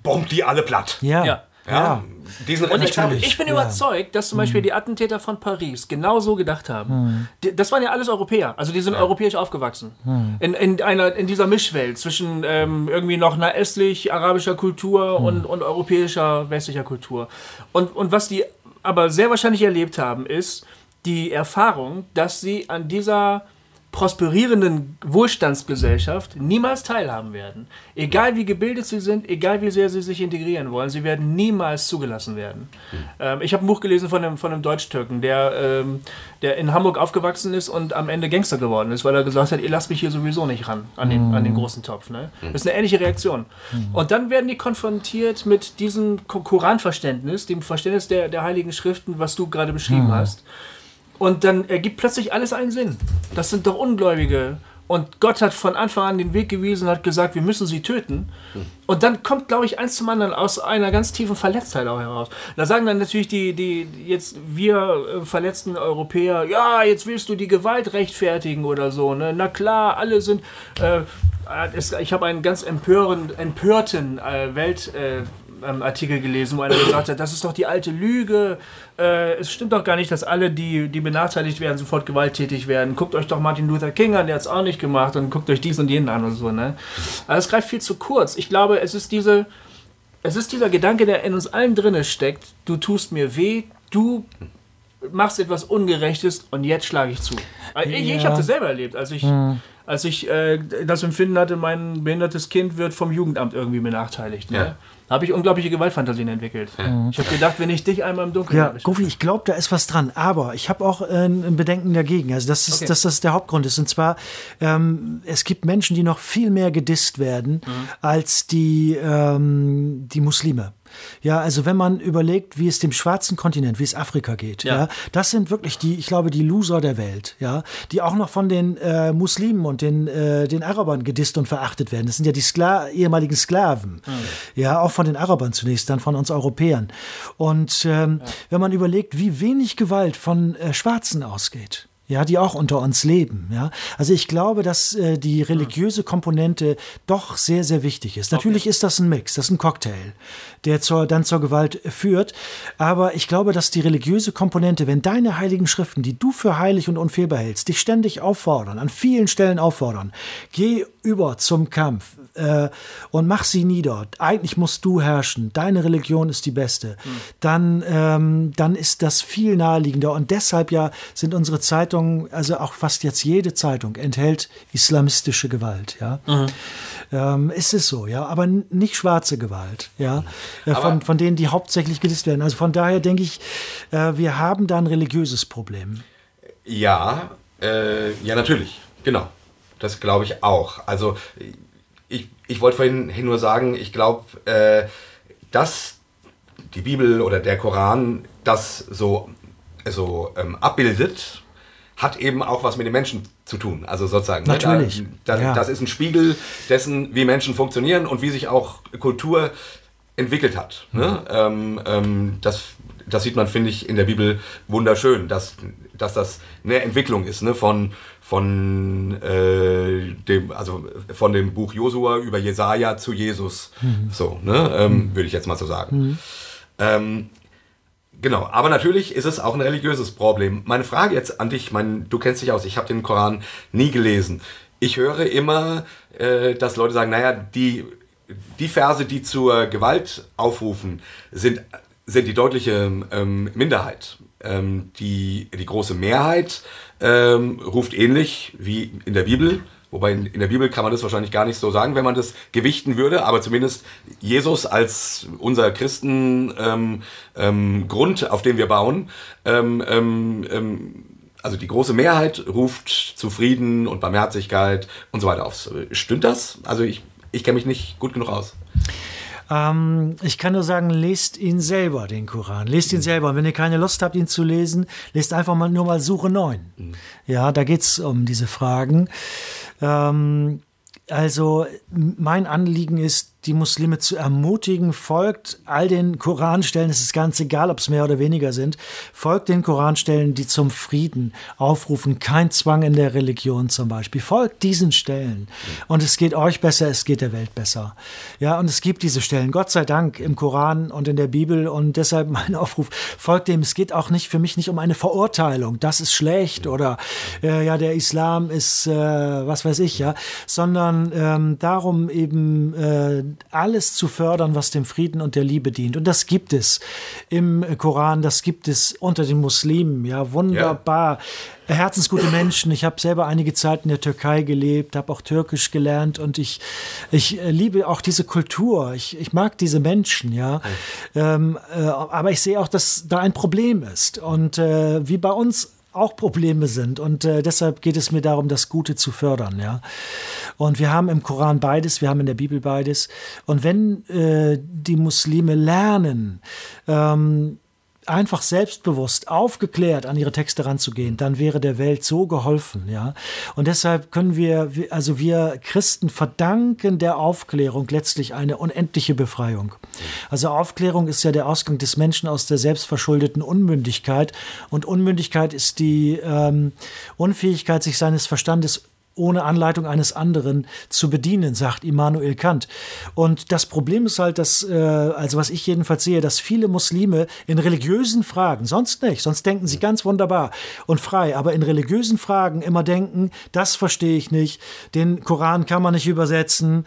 Speaker 2: bombt die alle platt.
Speaker 3: Ja. ja.
Speaker 2: Ja,
Speaker 1: diesen und ich, ich bin ja. überzeugt, dass zum Beispiel mhm. die Attentäter von Paris genau so gedacht haben. Mhm. das waren ja alles Europäer, also die sind ja. europäisch aufgewachsen. Mhm. In, in, einer, in dieser Mischwelt zwischen ähm, irgendwie noch einer östlich-arabischer Kultur mhm. und, und europäischer, westlicher Kultur. Und, und was die aber sehr wahrscheinlich erlebt haben, ist die Erfahrung, dass sie an dieser prosperierenden Wohlstandsgesellschaft niemals teilhaben werden. Egal wie gebildet sie sind, egal wie sehr sie sich integrieren wollen, sie werden niemals zugelassen werden. Mhm. Ähm, ich habe ein Buch gelesen von einem, von einem Deutsch-Türken, der, ähm, der in Hamburg aufgewachsen ist und am Ende Gangster geworden ist, weil er gesagt hat, ihr lasst mich hier sowieso nicht ran an den, an den großen Topf. Ne? Mhm. Das ist eine ähnliche Reaktion. Und dann werden die konfrontiert mit diesem Koranverständnis, dem Verständnis der, der Heiligen Schriften, was du gerade beschrieben mhm. hast. Und dann ergibt plötzlich alles einen Sinn. Das sind doch Ungläubige Und Gott hat von Anfang an den Weg gewiesen und hat gesagt, wir müssen sie töten. Und dann kommt, glaube ich, eins zum anderen aus einer ganz tiefen Verletztheit auch heraus. Da sagen dann natürlich die, die jetzt wir äh, verletzten Europäer, ja, jetzt willst du die Gewalt rechtfertigen oder so. Ne? Na klar, alle sind. Äh, es, ich habe einen ganz empören, empörten äh, Welt. Äh, ähm, Artikel gelesen, wo einer gesagt hat, das ist doch die alte Lüge. Äh, es stimmt doch gar nicht, dass alle, die, die benachteiligt werden, sofort gewalttätig werden. Guckt euch doch Martin Luther King an, der hat es auch nicht gemacht und guckt euch dies und jenen an und so. Ne? Aber es greift viel zu kurz. Ich glaube, es ist diese, es ist dieser Gedanke, der in uns allen drinne steckt. Du tust mir weh, du machst etwas Ungerechtes und jetzt schlage ich zu. Ich, ja. ich habe das selber erlebt, als ich, hm. als ich äh, das Empfinden hatte, mein behindertes Kind wird vom Jugendamt irgendwie benachteiligt. Ne? Ja habe ich unglaubliche Gewaltfantasien entwickelt. Ja. Ich habe gedacht, wenn ich dich einmal im Dunkeln
Speaker 3: Ja, Gofi, ich glaube, da ist was dran. Aber ich habe auch äh, ein Bedenken dagegen. Also, dass, okay. dass das der Hauptgrund ist. Und zwar, ähm, es gibt Menschen, die noch viel mehr gedisst werden mhm. als die, ähm, die Muslime. Ja, also wenn man überlegt, wie es dem schwarzen Kontinent, wie es Afrika geht, ja. ja das sind wirklich die, ich glaube, die Loser der Welt, ja, die auch noch von den äh, Muslimen und den, äh, den Arabern gedisst und verachtet werden. Das sind ja die Skla ehemaligen Sklaven, mhm. ja, auch von den Arabern zunächst, dann von uns Europäern. Und ähm, ja. wenn man überlegt, wie wenig Gewalt von äh, Schwarzen ausgeht, ja, die auch unter uns leben. Ja, also ich glaube, dass äh, die religiöse Komponente doch sehr, sehr wichtig ist. Natürlich okay. ist das ein Mix, das ist ein Cocktail, der zur, dann zur Gewalt führt. Aber ich glaube, dass die religiöse Komponente, wenn deine heiligen Schriften, die du für heilig und unfehlbar hältst, dich ständig auffordern, an vielen Stellen auffordern, geh über zum Kampf, äh, und mach sie nieder. Eigentlich musst du herrschen. Deine Religion ist die beste. Mhm. Dann, ähm, dann ist das viel naheliegender. Und deshalb ja sind unsere Zeitungen, also auch fast jetzt jede Zeitung, enthält islamistische Gewalt. Ja, mhm. ähm, ist es so, ja, aber nicht schwarze Gewalt. Ja, äh, von, von denen, die hauptsächlich gedisst werden. Also von daher denke ich, äh, wir haben da ein religiöses Problem.
Speaker 2: Ja, äh, ja, natürlich. Genau. Das glaube ich auch. Also ich, ich wollte vorhin nur sagen, ich glaube, äh, dass die Bibel oder der Koran das so, so ähm, abbildet, hat eben auch was mit den Menschen zu tun. Also sozusagen.
Speaker 3: Natürlich.
Speaker 2: Ne, da, da, ja. Das ist ein Spiegel dessen, wie Menschen funktionieren und wie sich auch Kultur entwickelt hat. Ne? Mhm. Ne? Ähm, ähm, das, das sieht man, finde ich, in der Bibel wunderschön, dass, dass das eine Entwicklung ist ne? von, von äh, dem, also von dem Buch Josua über Jesaja zu Jesus. Mhm. So, ne? Ähm, mhm. Würde ich jetzt mal so sagen. Mhm. Ähm, genau, aber natürlich ist es auch ein religiöses Problem. Meine Frage jetzt an dich, mein, du kennst dich aus, ich habe den Koran nie gelesen. Ich höre immer, äh, dass Leute sagen, naja, die, die Verse, die zur Gewalt aufrufen, sind, sind die deutliche ähm, Minderheit. Ähm, die, die große Mehrheit ähm, ruft ähnlich wie in der Bibel. Wobei in, der Bibel kann man das wahrscheinlich gar nicht so sagen, wenn man das gewichten würde, aber zumindest Jesus als unser Christen ähm, ähm, Grund, auf dem wir bauen, ähm, ähm, ähm, also die große Mehrheit ruft zu Frieden und Barmherzigkeit und so weiter auf. Stimmt das? Also ich, ich kenne mich nicht gut genug aus.
Speaker 3: Ähm, ich kann nur sagen, lest ihn selber, den Koran. Lest ihn mhm. selber. Und wenn ihr keine Lust habt, ihn zu lesen, lest einfach mal nur mal Suche 9. Mhm. Ja, da geht es um diese Fragen. Ähm, also mein Anliegen ist, die Muslime zu ermutigen, folgt all den Koranstellen, es ist ganz egal, ob es mehr oder weniger sind, folgt den Koranstellen, die zum Frieden aufrufen, kein Zwang in der Religion zum Beispiel. Folgt diesen Stellen. Und es geht euch besser, es geht der Welt besser. Ja, und es gibt diese Stellen, Gott sei Dank, im Koran und in der Bibel. Und deshalb mein Aufruf, folgt dem. Es geht auch nicht für mich nicht um eine Verurteilung, das ist schlecht oder äh, ja, der Islam ist, äh, was weiß ich, ja, sondern ähm, darum eben, äh, alles zu fördern, was dem Frieden und der Liebe dient. Und das gibt es im Koran, das gibt es unter den Muslimen. Ja, wunderbar. Ja. Herzensgute Menschen. Ich habe selber einige Zeit in der Türkei gelebt, habe auch Türkisch gelernt und ich, ich liebe auch diese Kultur. Ich, ich mag diese Menschen, ja. Ähm, äh, aber ich sehe auch, dass da ein Problem ist. Und äh, wie bei uns auch Probleme sind. Und äh, deshalb geht es mir darum, das Gute zu fördern. Ja? Und wir haben im Koran beides, wir haben in der Bibel beides. Und wenn äh, die Muslime lernen, ähm, einfach selbstbewusst, aufgeklärt an ihre Texte ranzugehen, dann wäre der Welt so geholfen, ja. Und deshalb können wir, also wir Christen verdanken der Aufklärung letztlich eine unendliche Befreiung. Also Aufklärung ist ja der Ausgang des Menschen aus der selbstverschuldeten Unmündigkeit und Unmündigkeit ist die ähm, Unfähigkeit, sich seines Verstandes ohne Anleitung eines anderen zu bedienen, sagt Immanuel Kant. Und das Problem ist halt, dass, äh, also was ich jedenfalls sehe, dass viele Muslime in religiösen Fragen, sonst nicht, sonst denken sie ganz wunderbar und frei, aber in religiösen Fragen immer denken, das verstehe ich nicht, den Koran kann man nicht übersetzen,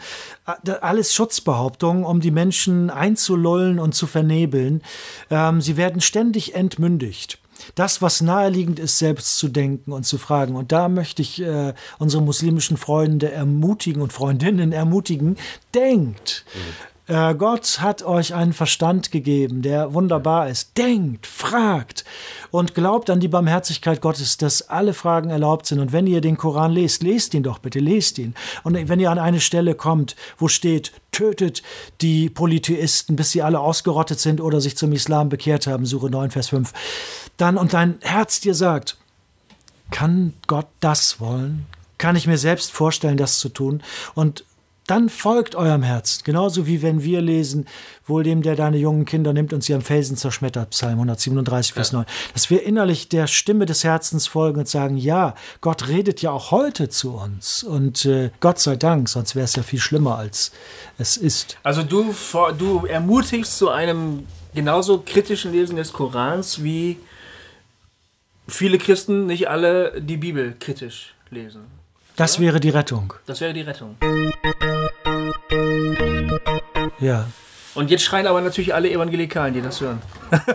Speaker 3: alles Schutzbehauptungen, um die Menschen einzulullen und zu vernebeln. Ähm, sie werden ständig entmündigt das, was naheliegend ist, selbst zu denken und zu fragen. Und da möchte ich äh, unsere muslimischen Freunde ermutigen und Freundinnen ermutigen, denkt. Mhm. Äh, Gott hat euch einen Verstand gegeben, der wunderbar ist. Denkt, fragt und glaubt an die Barmherzigkeit Gottes, dass alle Fragen erlaubt sind. Und wenn ihr den Koran lest, lest ihn doch bitte, lest ihn. Und wenn ihr an eine Stelle kommt, wo steht, tötet die Polytheisten, bis sie alle ausgerottet sind oder sich zum Islam bekehrt haben, Suche 9, Vers 5, dann und dein Herz dir sagt, kann Gott das wollen? Kann ich mir selbst vorstellen, das zu tun? Und dann folgt eurem Herz. Genauso wie wenn wir lesen, wohl dem, der deine jungen Kinder nimmt und sie am Felsen zerschmettert, Psalm 137, Vers ja. 9. Dass wir innerlich der Stimme des Herzens folgen und sagen, ja, Gott redet ja auch heute zu uns. Und äh, Gott sei Dank, sonst wäre es ja viel schlimmer, als es ist.
Speaker 1: Also du, du ermutigst zu einem genauso kritischen Lesen des Korans, wie viele Christen, nicht alle, die Bibel kritisch lesen.
Speaker 3: Das wäre die Rettung.
Speaker 1: Das wäre die Rettung.
Speaker 3: Ja.
Speaker 1: Und jetzt schreien aber natürlich alle Evangelikalen, die das hören.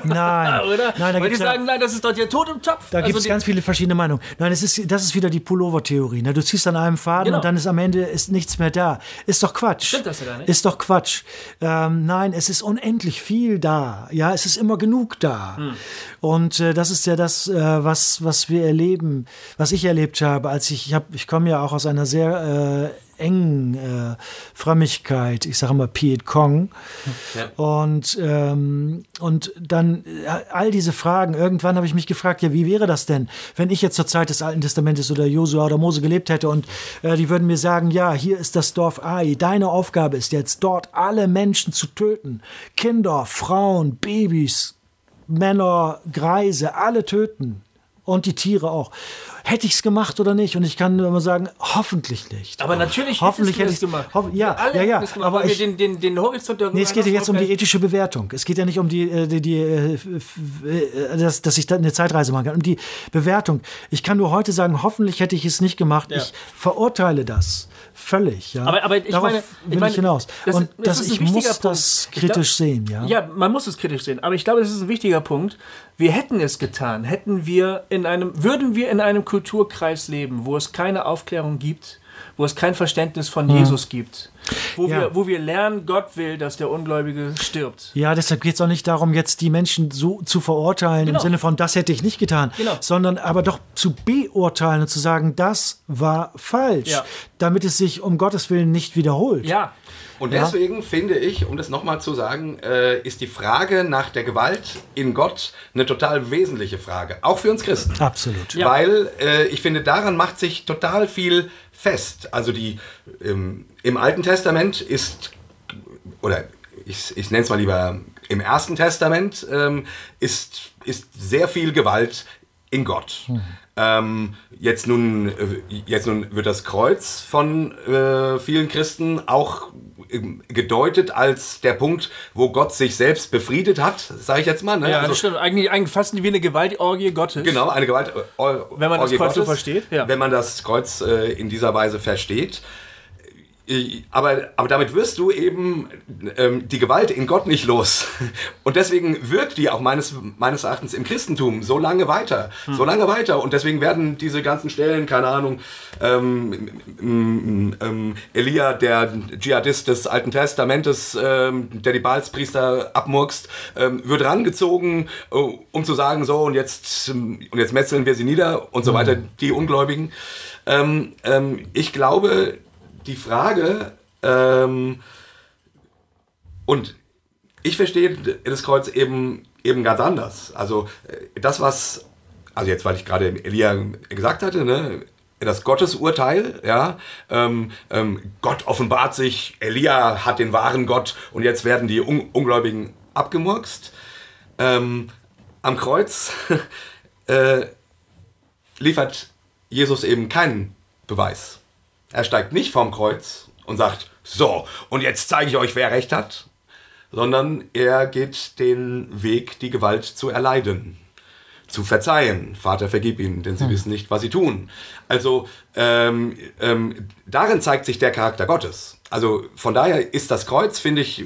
Speaker 3: Nein.
Speaker 1: Oder?
Speaker 3: Nein,
Speaker 1: da Weil die sagen, nein, das ist doch der Tod im Topf.
Speaker 3: Da also gibt es ganz viele verschiedene Meinungen. Nein, es ist, das ist wieder die Pullover-Theorie. Ne? Du ziehst an einem Faden genau. und dann ist am Ende ist nichts mehr da. Ist doch Quatsch.
Speaker 1: Stimmt das ja gar nicht.
Speaker 3: Ist doch Quatsch. Ähm, nein, es ist unendlich viel da. Ja, es ist immer genug da. Hm. Und äh, das ist ja das, äh, was, was wir erleben, was ich erlebt habe, als ich, ich, hab, ich komme ja auch aus einer sehr äh, engen äh, Frömmigkeit, ich sage mal Piet Kong. Ja. Und, ähm, und dann äh, all diese Fragen, irgendwann habe ich mich gefragt, ja, wie wäre das denn, wenn ich jetzt zur Zeit des Alten Testamentes oder Josua oder Mose gelebt hätte und äh, die würden mir sagen, ja, hier ist das Dorf Ai, deine Aufgabe ist jetzt dort alle Menschen zu töten, Kinder, Frauen, Babys, Männer, Greise, alle töten. Und die Tiere auch hätte ich es gemacht oder nicht? Und ich kann nur immer sagen, hoffentlich nicht.
Speaker 1: Aber natürlich
Speaker 3: hoffentlich hätte ich es gemacht. Hoff, ja, ja, ja.
Speaker 1: Aber ich, den, den, den Horizont
Speaker 3: nee, es geht ja jetzt um die ethische Bewertung. Es geht ja nicht um die, äh, die, die äh, äh, dass, dass ich da eine Zeitreise machen kann. Um die Bewertung. Ich kann nur heute sagen, hoffentlich hätte ich es nicht gemacht. Ja. Ich verurteile das völlig. Ja.
Speaker 1: Aber, aber ich
Speaker 3: Darauf
Speaker 1: meine,
Speaker 3: will
Speaker 1: ich,
Speaker 3: ich hinaus.
Speaker 1: Das,
Speaker 3: und
Speaker 1: das,
Speaker 3: das ich muss Punkt. das kritisch
Speaker 1: glaub,
Speaker 3: sehen. Ja?
Speaker 1: ja, man muss es kritisch sehen. Aber ich glaube, es ist ein wichtiger Punkt. Wir hätten es getan, hätten wir in einem, würden wir in einem Kulturkreis leben, wo es keine Aufklärung gibt, wo es kein Verständnis von mhm. Jesus gibt. Wo, ja. wir, wo wir lernen, Gott will, dass der Ungläubige stirbt.
Speaker 3: Ja, deshalb geht es auch nicht darum, jetzt die Menschen so zu verurteilen genau. im Sinne von, das hätte ich nicht getan, genau. sondern aber doch zu beurteilen und zu sagen, das war falsch, ja. damit es sich um Gottes Willen nicht wiederholt.
Speaker 1: Ja,
Speaker 2: und deswegen ja. finde ich, um das nochmal zu sagen, äh, ist die Frage nach der Gewalt in Gott eine total wesentliche Frage, auch für uns Christen.
Speaker 3: Absolut.
Speaker 2: Ja. Weil äh, ich finde, daran macht sich total viel fest. Also die ähm, im Alten Testament ist, oder ich, ich nenne es mal lieber im Ersten Testament, ähm, ist, ist sehr viel Gewalt in Gott. Mhm. Ähm, jetzt, nun, äh, jetzt nun wird das Kreuz von äh, vielen Christen auch ähm, gedeutet als der Punkt, wo Gott sich selbst befriedet hat, sage ich jetzt mal. Ne?
Speaker 1: Ja, also, das stimmt. Eigentlich, eigentlich fast wie eine Gewaltorgie Gottes.
Speaker 2: Genau, eine Gewaltorgie
Speaker 1: Wenn man das Kreuz Gottes, so versteht.
Speaker 2: Ja. Wenn man das Kreuz äh, in dieser Weise versteht. Aber, aber damit wirst du eben ähm, die Gewalt in Gott nicht los. Und deswegen wirkt die auch meines, meines Erachtens im Christentum so lange weiter. Hm. So lange weiter. Und deswegen werden diese ganzen Stellen, keine Ahnung, ähm, ähm, Elia, der Dschihadist des Alten Testamentes, ähm, der die Baalspriester abmurkst, ähm, wird rangezogen, äh, um zu sagen, so und jetzt, und jetzt metzeln wir sie nieder und so hm. weiter, die Ungläubigen. Ähm, ich glaube, die Frage, ähm, und ich verstehe das Kreuz eben eben ganz anders. Also äh, das, was, also jetzt, weil ich gerade Elia gesagt hatte, ne, das Gottesurteil, ja, ähm, ähm, Gott offenbart sich, Elia hat den wahren Gott und jetzt werden die Un Ungläubigen abgemurkst. Ähm, am Kreuz äh, liefert Jesus eben keinen Beweis. Er steigt nicht vom Kreuz und sagt, so, und jetzt zeige ich euch, wer recht hat, sondern er geht den Weg, die Gewalt zu erleiden, zu verzeihen. Vater, vergib ihnen, denn sie hm. wissen nicht, was sie tun. Also ähm, ähm, darin zeigt sich der Charakter Gottes. Also von daher ist das Kreuz, finde ich,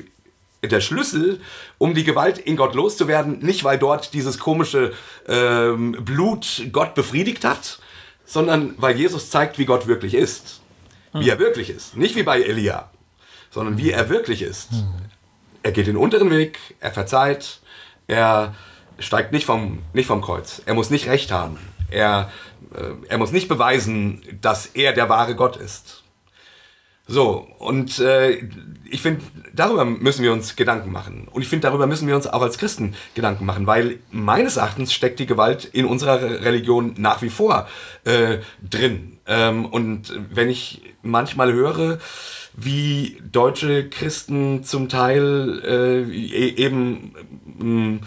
Speaker 2: der Schlüssel, um die Gewalt in Gott loszuwerden, nicht weil dort dieses komische ähm, Blut Gott befriedigt hat, sondern weil Jesus zeigt, wie Gott wirklich ist. Wie er wirklich ist. Nicht wie bei Elia, sondern wie er wirklich ist. Er geht den unteren Weg, er verzeiht, er steigt nicht vom, nicht vom Kreuz. Er muss nicht Recht haben. Er, äh, er muss nicht beweisen, dass er der wahre Gott ist. So, und äh, ich finde, darüber müssen wir uns Gedanken machen. Und ich finde, darüber müssen wir uns auch als Christen Gedanken machen, weil meines Erachtens steckt die Gewalt in unserer Religion nach wie vor äh, drin. Ähm, und wenn ich manchmal höre, wie deutsche Christen zum Teil äh, e-, eben, mm,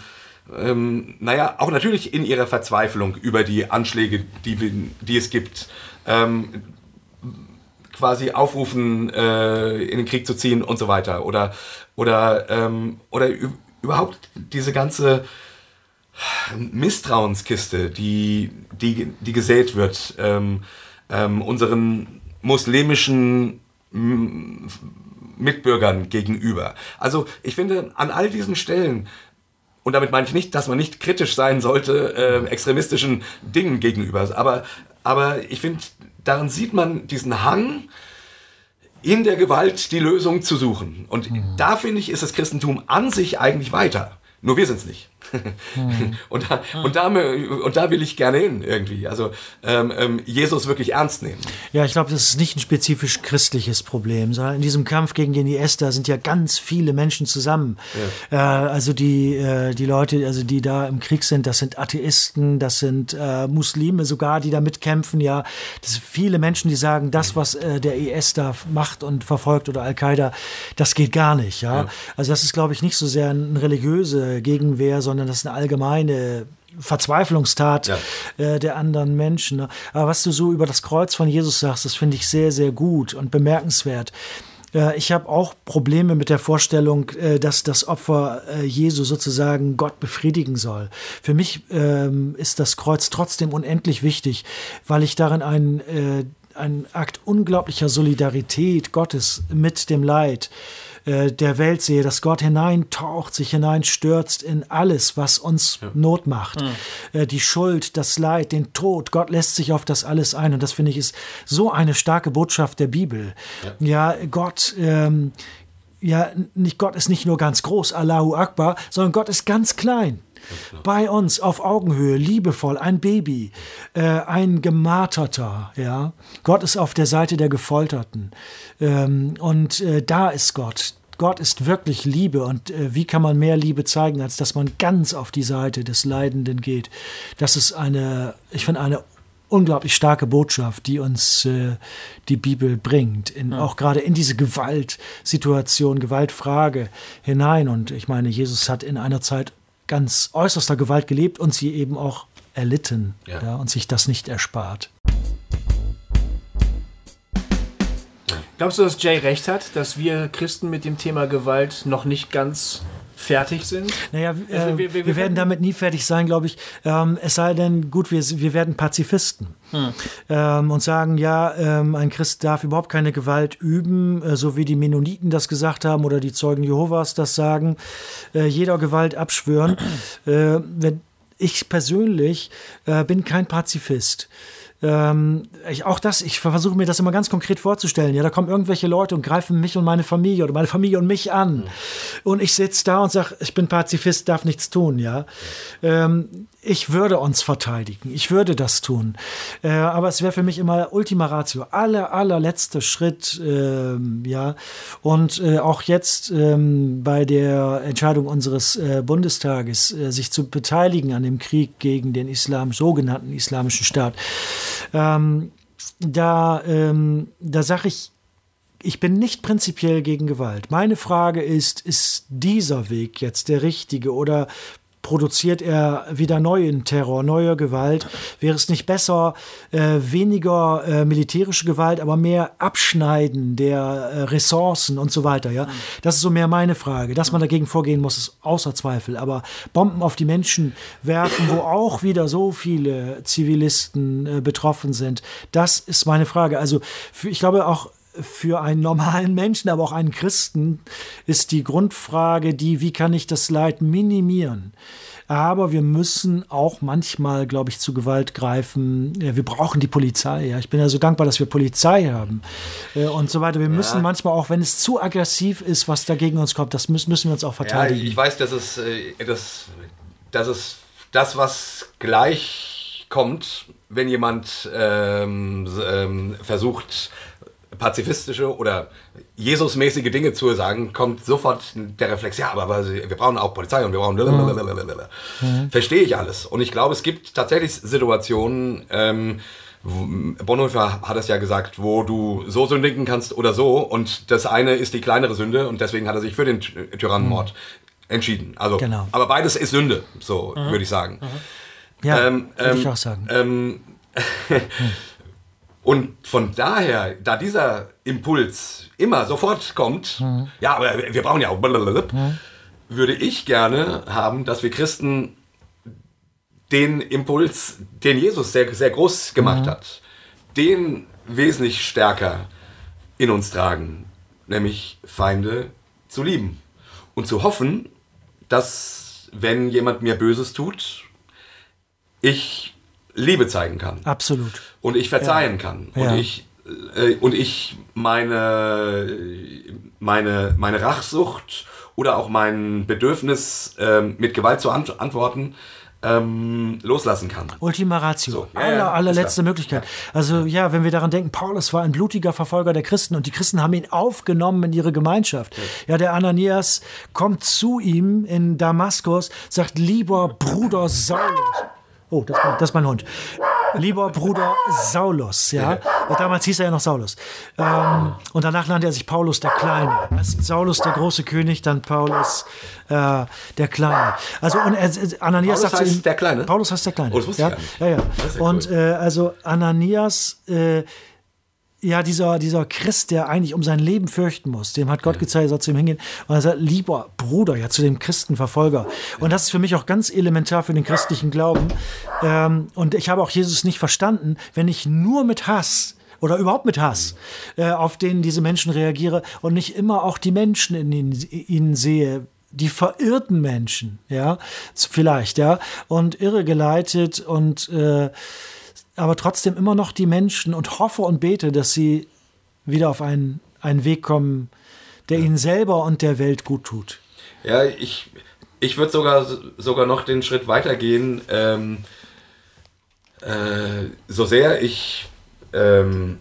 Speaker 2: ähm, naja, auch natürlich in ihrer Verzweiflung über die Anschläge, die, die es gibt, ähm, quasi aufrufen, äh, in den Krieg zu ziehen und so weiter. Oder, oder, ähm, oder überhaupt diese ganze Misstrauenskiste, die, die, die gesät wird, ähm, ähm, unseren muslimischen Mitbürgern gegenüber. Also ich finde, an all diesen Stellen, und damit meine ich nicht, dass man nicht kritisch sein sollte äh, extremistischen Dingen gegenüber, aber, aber ich finde, darin sieht man diesen Hang, in der Gewalt die Lösung zu suchen. Und mhm. da finde ich, ist das Christentum an sich eigentlich weiter. Nur wir sind es nicht. Hm. und, da, und, da, und da will ich gerne hin irgendwie. Also ähm, ähm, Jesus wirklich ernst nehmen.
Speaker 3: Ja, ich glaube, das ist nicht ein spezifisch christliches Problem. In diesem Kampf gegen den IS, da sind ja ganz viele Menschen zusammen. Ja. Äh, also die, äh, die Leute, also die da im Krieg sind, das sind Atheisten, das sind äh, Muslime sogar, die da mitkämpfen. Ja, das sind viele Menschen, die sagen, das, was äh, der IS da macht und verfolgt oder Al-Qaida, das geht gar nicht. Ja? ja. Also das ist, glaube ich, nicht so sehr eine religiöse Gegenwehr, sondern sondern das ist eine allgemeine Verzweiflungstat ja. äh, der anderen Menschen. Ne? Aber was du so über das Kreuz von Jesus sagst, das finde ich sehr, sehr gut und bemerkenswert. Äh, ich habe auch Probleme mit der Vorstellung, äh, dass das Opfer äh, Jesu sozusagen Gott befriedigen soll. Für mich ähm, ist das Kreuz trotzdem unendlich wichtig, weil ich darin einen, einen Akt unglaublicher Solidarität Gottes mit dem Leid äh, der Welt sehe, dass Gott hineintaucht, sich hineinstürzt in alles, was uns ja. Not macht. Ja. Äh, die Schuld, das Leid, den Tod. Gott lässt sich auf das alles ein. Und das finde ich ist so eine starke Botschaft der Bibel. Ja, ja Gott. Ähm, ja, nicht Gott ist nicht nur ganz groß, Allahu Akbar, sondern Gott ist ganz klein. Bei uns auf Augenhöhe, liebevoll, ein Baby, äh, ein Gemarterter, ja. Gott ist auf der Seite der Gefolterten. Ähm, und äh, da ist Gott. Gott ist wirklich Liebe und äh, wie kann man mehr Liebe zeigen, als dass man ganz auf die Seite des Leidenden geht? Das ist eine, ich finde, eine unglaublich starke Botschaft, die uns äh, die Bibel bringt, in, ja. auch gerade in diese Gewaltsituation, Gewaltfrage hinein. Und ich meine, Jesus hat in einer Zeit ganz äußerster Gewalt gelebt und sie eben auch erlitten ja. Ja, und sich das nicht erspart.
Speaker 1: Glaubst du, dass Jay recht hat, dass wir Christen mit dem Thema Gewalt noch nicht ganz fertig sind?
Speaker 3: Naja, äh, also wir, wir, wir, werden damit nie fertig sein, glaube ich. Ähm, es sei denn, gut, wir, wir werden Pazifisten hm. ähm, und sagen, ja, ähm, ein Christ darf überhaupt keine Gewalt üben, äh, so wie die Mennoniten das gesagt haben oder die Zeugen Jehovas das sagen, äh, jeder Gewalt abschwören. Äh, wenn, ich persönlich äh, bin kein Pazifist ähm, ich, auch das, ich versuche mir das immer ganz konkret vorzustellen. Ja, da kommen irgendwelche Leute und greifen mich und meine Familie oder meine Familie und mich an. Mhm. Und ich sitze da und sage, ich bin Pazifist, darf nichts tun, ja. Ähm, ich würde uns verteidigen. Ich würde das tun. Äh, aber es wäre für mich immer Ultima Ratio. Aller, allerletzter Schritt, äh, ja. Und äh, auch jetzt ähm, bei der Entscheidung unseres äh, Bundestages, äh, sich zu beteiligen an dem Krieg gegen den Islam, sogenannten Islamischen Staat, ähm, da, ähm, da sage ich, ich bin nicht prinzipiell gegen Gewalt. Meine Frage ist, ist dieser Weg jetzt der richtige oder produziert er wieder neuen Terror, neue Gewalt? Wäre es nicht besser, äh, weniger äh, militärische Gewalt, aber mehr Abschneiden der äh, Ressourcen und so weiter? Ja, das ist so mehr meine Frage. Dass man dagegen vorgehen muss, ist außer Zweifel. Aber Bomben auf die Menschen werfen, wo auch wieder so viele Zivilisten äh, betroffen sind, das ist meine Frage. Also ich glaube auch für einen normalen Menschen, aber auch einen Christen, ist die Grundfrage die, wie kann ich das Leid minimieren? Aber wir müssen auch manchmal, glaube ich, zu Gewalt greifen. Wir brauchen die Polizei. Ja. Ich bin ja so dankbar, dass wir Polizei haben äh, und so weiter. Wir müssen manchmal auch, wenn es zu aggressiv ist, was dagegen uns kommt, das müssen, müssen wir uns auch verteidigen.
Speaker 2: Ja, ich weiß, dass es, äh, das, das ist das, was gleich kommt, wenn jemand ähm, ähm, versucht, pazifistische oder Jesusmäßige Dinge zu sagen, kommt sofort der Reflex, ja, aber wir brauchen auch Polizei und wir brauchen mhm. Verstehe ich alles. Und ich glaube, es gibt tatsächlich Situationen, ähm, Bonhoeffer hat es ja gesagt, wo du so sündigen kannst oder so und das eine ist die kleinere Sünde und deswegen hat er sich für den Tyrannenmord mhm. entschieden. Also,
Speaker 3: genau.
Speaker 2: aber beides ist Sünde, so mhm. würde ich sagen.
Speaker 3: Ja, ähm, würde ähm, ich auch sagen.
Speaker 2: Ähm, Und von daher, da dieser Impuls immer sofort kommt, mhm. ja, aber wir brauchen ja auch, mhm. würde ich gerne haben, dass wir Christen den Impuls, den Jesus sehr, sehr groß gemacht mhm. hat, den wesentlich stärker in uns tragen, nämlich Feinde zu lieben und zu hoffen, dass wenn jemand mir Böses tut, ich Liebe zeigen kann.
Speaker 3: Absolut.
Speaker 2: Und ich verzeihen ja. kann. Und ja. ich äh, und ich meine meine meine Rachsucht oder auch mein Bedürfnis äh, mit Gewalt zu ant antworten ähm, loslassen kann.
Speaker 3: Ultima Ratio. So, ja, Aller, allerletzte Möglichkeit. Also ja, wenn wir daran denken, Paulus war ein blutiger Verfolger der Christen und die Christen haben ihn aufgenommen in ihre Gemeinschaft. Ja, der Ananias kommt zu ihm in Damaskus, sagt, lieber Bruder Saulus. Oh, das, das ist mein Hund. Lieber Bruder Saulus, ja. Damals hieß er ja noch Saulus. Ähm, und danach nannte er sich Paulus der Kleine. Erst Saulus der große König, dann Paulus äh, der Kleine. Also und er, Ananias
Speaker 2: Paulus
Speaker 3: sagt
Speaker 2: heißt ihm, der Kleine.
Speaker 3: Paulus heißt der Kleine.
Speaker 2: Oh, das wusste
Speaker 3: ja?
Speaker 2: ich gar nicht.
Speaker 3: Ja, ja. Und cool. äh, also Ananias äh, ja, dieser, dieser Christ, der eigentlich um sein Leben fürchten muss, dem hat Gott ja. gezeigt, er soll zu ihm hingehen. Und er sagt, lieber Bruder, ja, zu dem Christenverfolger. Und das ist für mich auch ganz elementar für den christlichen Glauben. Ähm, und ich habe auch Jesus nicht verstanden, wenn ich nur mit Hass oder überhaupt mit Hass äh, auf den diese Menschen reagiere und nicht immer auch die Menschen in ihnen, ihnen sehe, die verirrten Menschen, ja, vielleicht, ja, und irregeleitet und äh, aber trotzdem immer noch die Menschen und hoffe und bete, dass sie wieder auf einen, einen Weg kommen, der ihnen selber und der Welt gut tut.
Speaker 2: Ja, ich, ich würde sogar, sogar noch den Schritt weitergehen. Ähm, äh, so sehr ich ähm,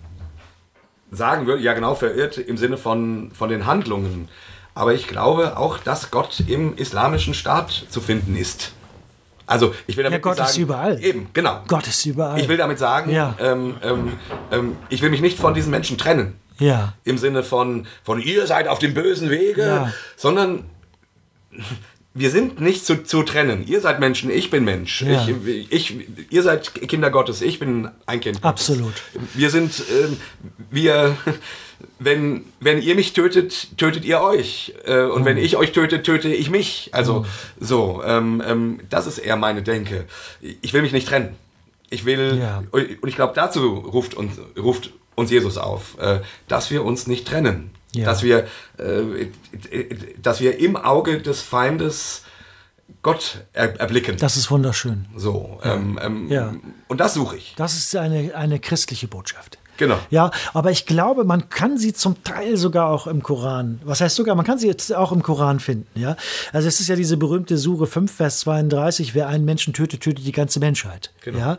Speaker 2: sagen würde, ja genau, verirrt im Sinne von, von den Handlungen. Aber ich glaube auch, dass Gott im islamischen Staat zu finden ist. Also ich will damit
Speaker 3: ja, Gott
Speaker 2: sagen,
Speaker 3: ist überall.
Speaker 2: Eben, genau.
Speaker 3: Gott ist überall.
Speaker 2: Ich will damit sagen,
Speaker 3: ja.
Speaker 2: ähm, ähm, ähm, ich will mich nicht von diesen Menschen trennen.
Speaker 3: Ja.
Speaker 2: Im Sinne von, von ihr seid auf dem bösen Wege,
Speaker 3: Ja.
Speaker 2: sondern wir sind nicht zu, zu trennen. Ihr seid Menschen, ich bin Mensch.
Speaker 3: Ja.
Speaker 2: Ich, ich, ihr seid Kinder Gottes, ich bin ein Kind Gottes.
Speaker 3: Absolut.
Speaker 2: Wir sind, ähm, wir, wenn, wenn ihr mich tötet, tötet ihr euch. Äh, und
Speaker 3: Mhm.
Speaker 2: wenn ich euch töte, töte ich mich. Also so, ähm, ähm, das ist eher meine Denke. Ich will mich nicht trennen. Ich will,
Speaker 3: Ja.
Speaker 2: und ich glaube, dazu ruft uns, ruft uns Jesus auf, äh, dass wir uns nicht trennen.
Speaker 3: Ja.
Speaker 2: Dass, wir, äh, dass wir im Auge des Feindes Gott er, erblicken.
Speaker 3: Das ist wunderschön.
Speaker 2: so, ähm, ähm,
Speaker 3: Ja.
Speaker 2: und das suche ich.
Speaker 3: Das ist eine, eine christliche Botschaft.
Speaker 2: Genau.
Speaker 3: Ja, aber ich glaube, man kann sie zum Teil sogar auch im Koran. Was heißt sogar? Man kann sie jetzt auch im Koran finden. Ja, also es ist ja diese berühmte Sure 5, Vers 32. Wer einen Menschen tötet, tötet die ganze Menschheit. Genau. Ja,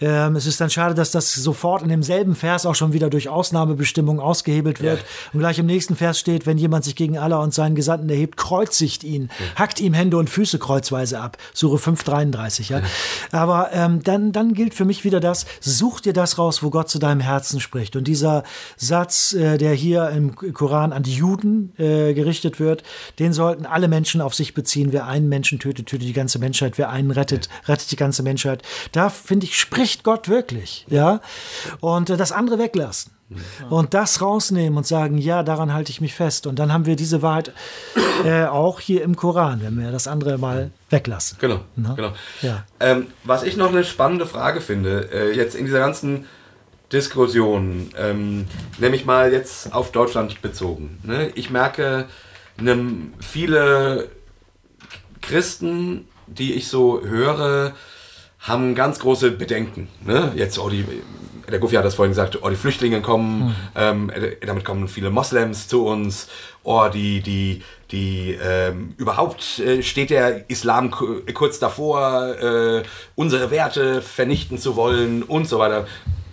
Speaker 3: ähm, es ist dann schade, dass das sofort in demselben Vers auch schon wieder durch Ausnahmebestimmungen ausgehebelt wird. Ja. Und gleich im nächsten Vers steht, wenn jemand sich gegen Allah und seinen Gesandten erhebt, kreuzigt ihn, ja. hackt ihm Hände und Füße kreuzweise ab. Sure 5, 33. Ja, ja. aber ähm, dann, dann gilt für mich wieder das: Such dir das raus, wo Gott zu deinem Herzen spricht. Und dieser Satz, äh, der hier im Koran an die Juden äh, gerichtet wird, den sollten alle Menschen auf sich beziehen. Wer einen Menschen tötet, tötet die ganze Menschheit. Wer einen rettet, rettet die ganze Menschheit. Da, finde ich, spricht Gott wirklich. Ja? Und äh, das andere weglassen. Und das rausnehmen und sagen, ja, daran halte ich mich fest. Und dann haben wir diese Wahrheit äh, auch hier im Koran, wenn wir das andere mal weglassen.
Speaker 2: Genau. genau. Ja. Ähm, was ich noch eine spannende Frage finde, äh, jetzt in dieser ganzen Diskussion, ähm, nämlich mal jetzt auf Deutschland bezogen. Ne? Ich merke, ne, viele Christen, die ich so höre, haben ganz große Bedenken. Ne? Jetzt, oh, die, der Guffi hat das vorhin gesagt, oh, die Flüchtlinge kommen, mhm. ähm, damit kommen viele Moslems zu uns, oh, die, die, die, ähm, überhaupt äh, steht der Islam kurz davor, äh, unsere Werte vernichten zu wollen und so weiter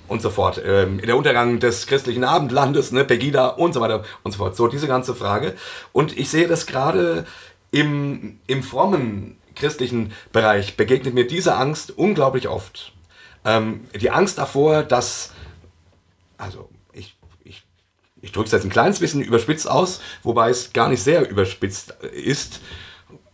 Speaker 2: und so fort. Ähm, der Untergang des christlichen Abendlandes, ne, Pegida und so weiter und so fort. So, diese ganze Frage. Und ich sehe das gerade im, im frommen christlichen Bereich begegnet mir diese Angst unglaublich oft. Ähm, die Angst davor, dass, also ich, ich, ich drücke es jetzt ein kleines bisschen überspitzt aus, wobei es gar nicht sehr überspitzt ist,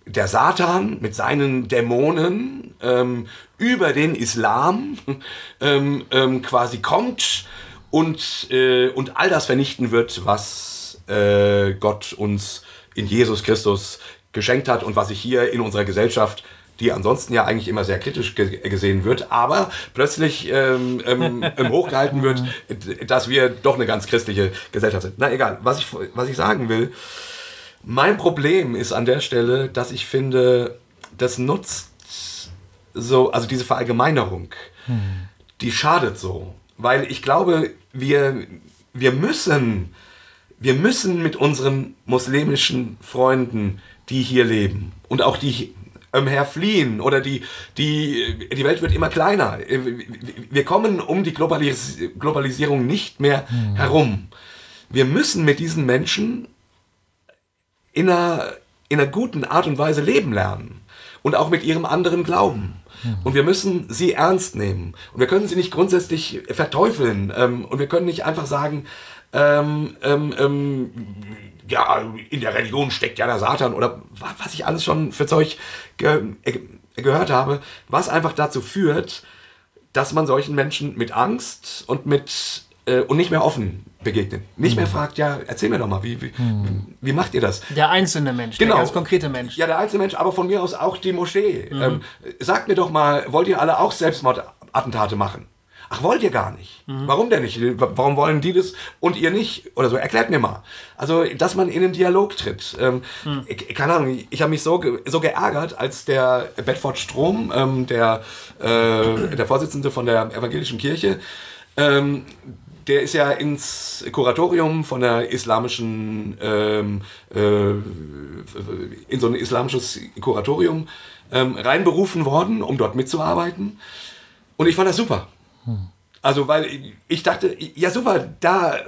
Speaker 2: der Satan mit seinen Dämonen ähm, über den Islam ähm, ähm, quasi kommt und, äh, und all das vernichten wird, was äh, Gott uns in Jesus Christus geschenkt hat und was sich hier in unserer Gesellschaft die ansonsten ja eigentlich immer sehr kritisch ge gesehen wird, aber plötzlich ähm, ähm, ähm hochgehalten wird, dass wir doch eine ganz christliche Gesellschaft sind. Na egal, was ich, was ich sagen will, mein Problem ist an der Stelle, dass ich finde, das nutzt so, also diese Verallgemeinerung, hm. die schadet so. Weil ich glaube, wir, wir müssen, wir müssen mit unseren muslimischen Freunden, die hier leben und auch die umher fliehen oder die, die, die Welt wird immer kleiner. Wir kommen um die Globalis Globalisierung nicht mehr hm. herum. Wir müssen mit diesen Menschen in einer, in einer guten Art und Weise leben lernen und auch mit ihrem anderen Glauben. Und wir müssen sie ernst nehmen. Und wir können sie nicht grundsätzlich verteufeln. Ähm, und wir können nicht einfach sagen, ähm, ähm, ähm ja, in der Religion steckt ja der Satan oder was ich alles schon für Zeug ge äh, gehört habe, was einfach dazu führt, dass man solchen Menschen mit Angst und mit äh, und nicht mehr offen begegnet. Nicht mehr mhm. fragt, ja, erzähl mir doch mal, wie, wie, mhm. wie macht ihr das?
Speaker 1: Der einzelne Mensch, genau. der ganz konkrete Mensch.
Speaker 2: Ja, der einzelne Mensch, aber von mir aus auch die Moschee. Mhm. Ähm, sagt mir doch mal, wollt ihr alle auch Selbstmordattentate machen? Ach, wollt ihr gar nicht? Mhm. Warum denn nicht? Warum wollen die das und ihr nicht? Oder so, erklärt mir mal. Also, dass man in einen Dialog tritt. Ähm, mhm. Keine Ahnung, ich habe mich so, so geärgert, als der Bedford Strom, ähm, der, äh, der Vorsitzende von der evangelischen Kirche, ähm, der ist ja ins Kuratorium von der islamischen, ähm, äh, in so ein islamisches Kuratorium ähm, reinberufen worden, um dort mitzuarbeiten. Und ich fand das super. Also, weil ich dachte, ja super, da,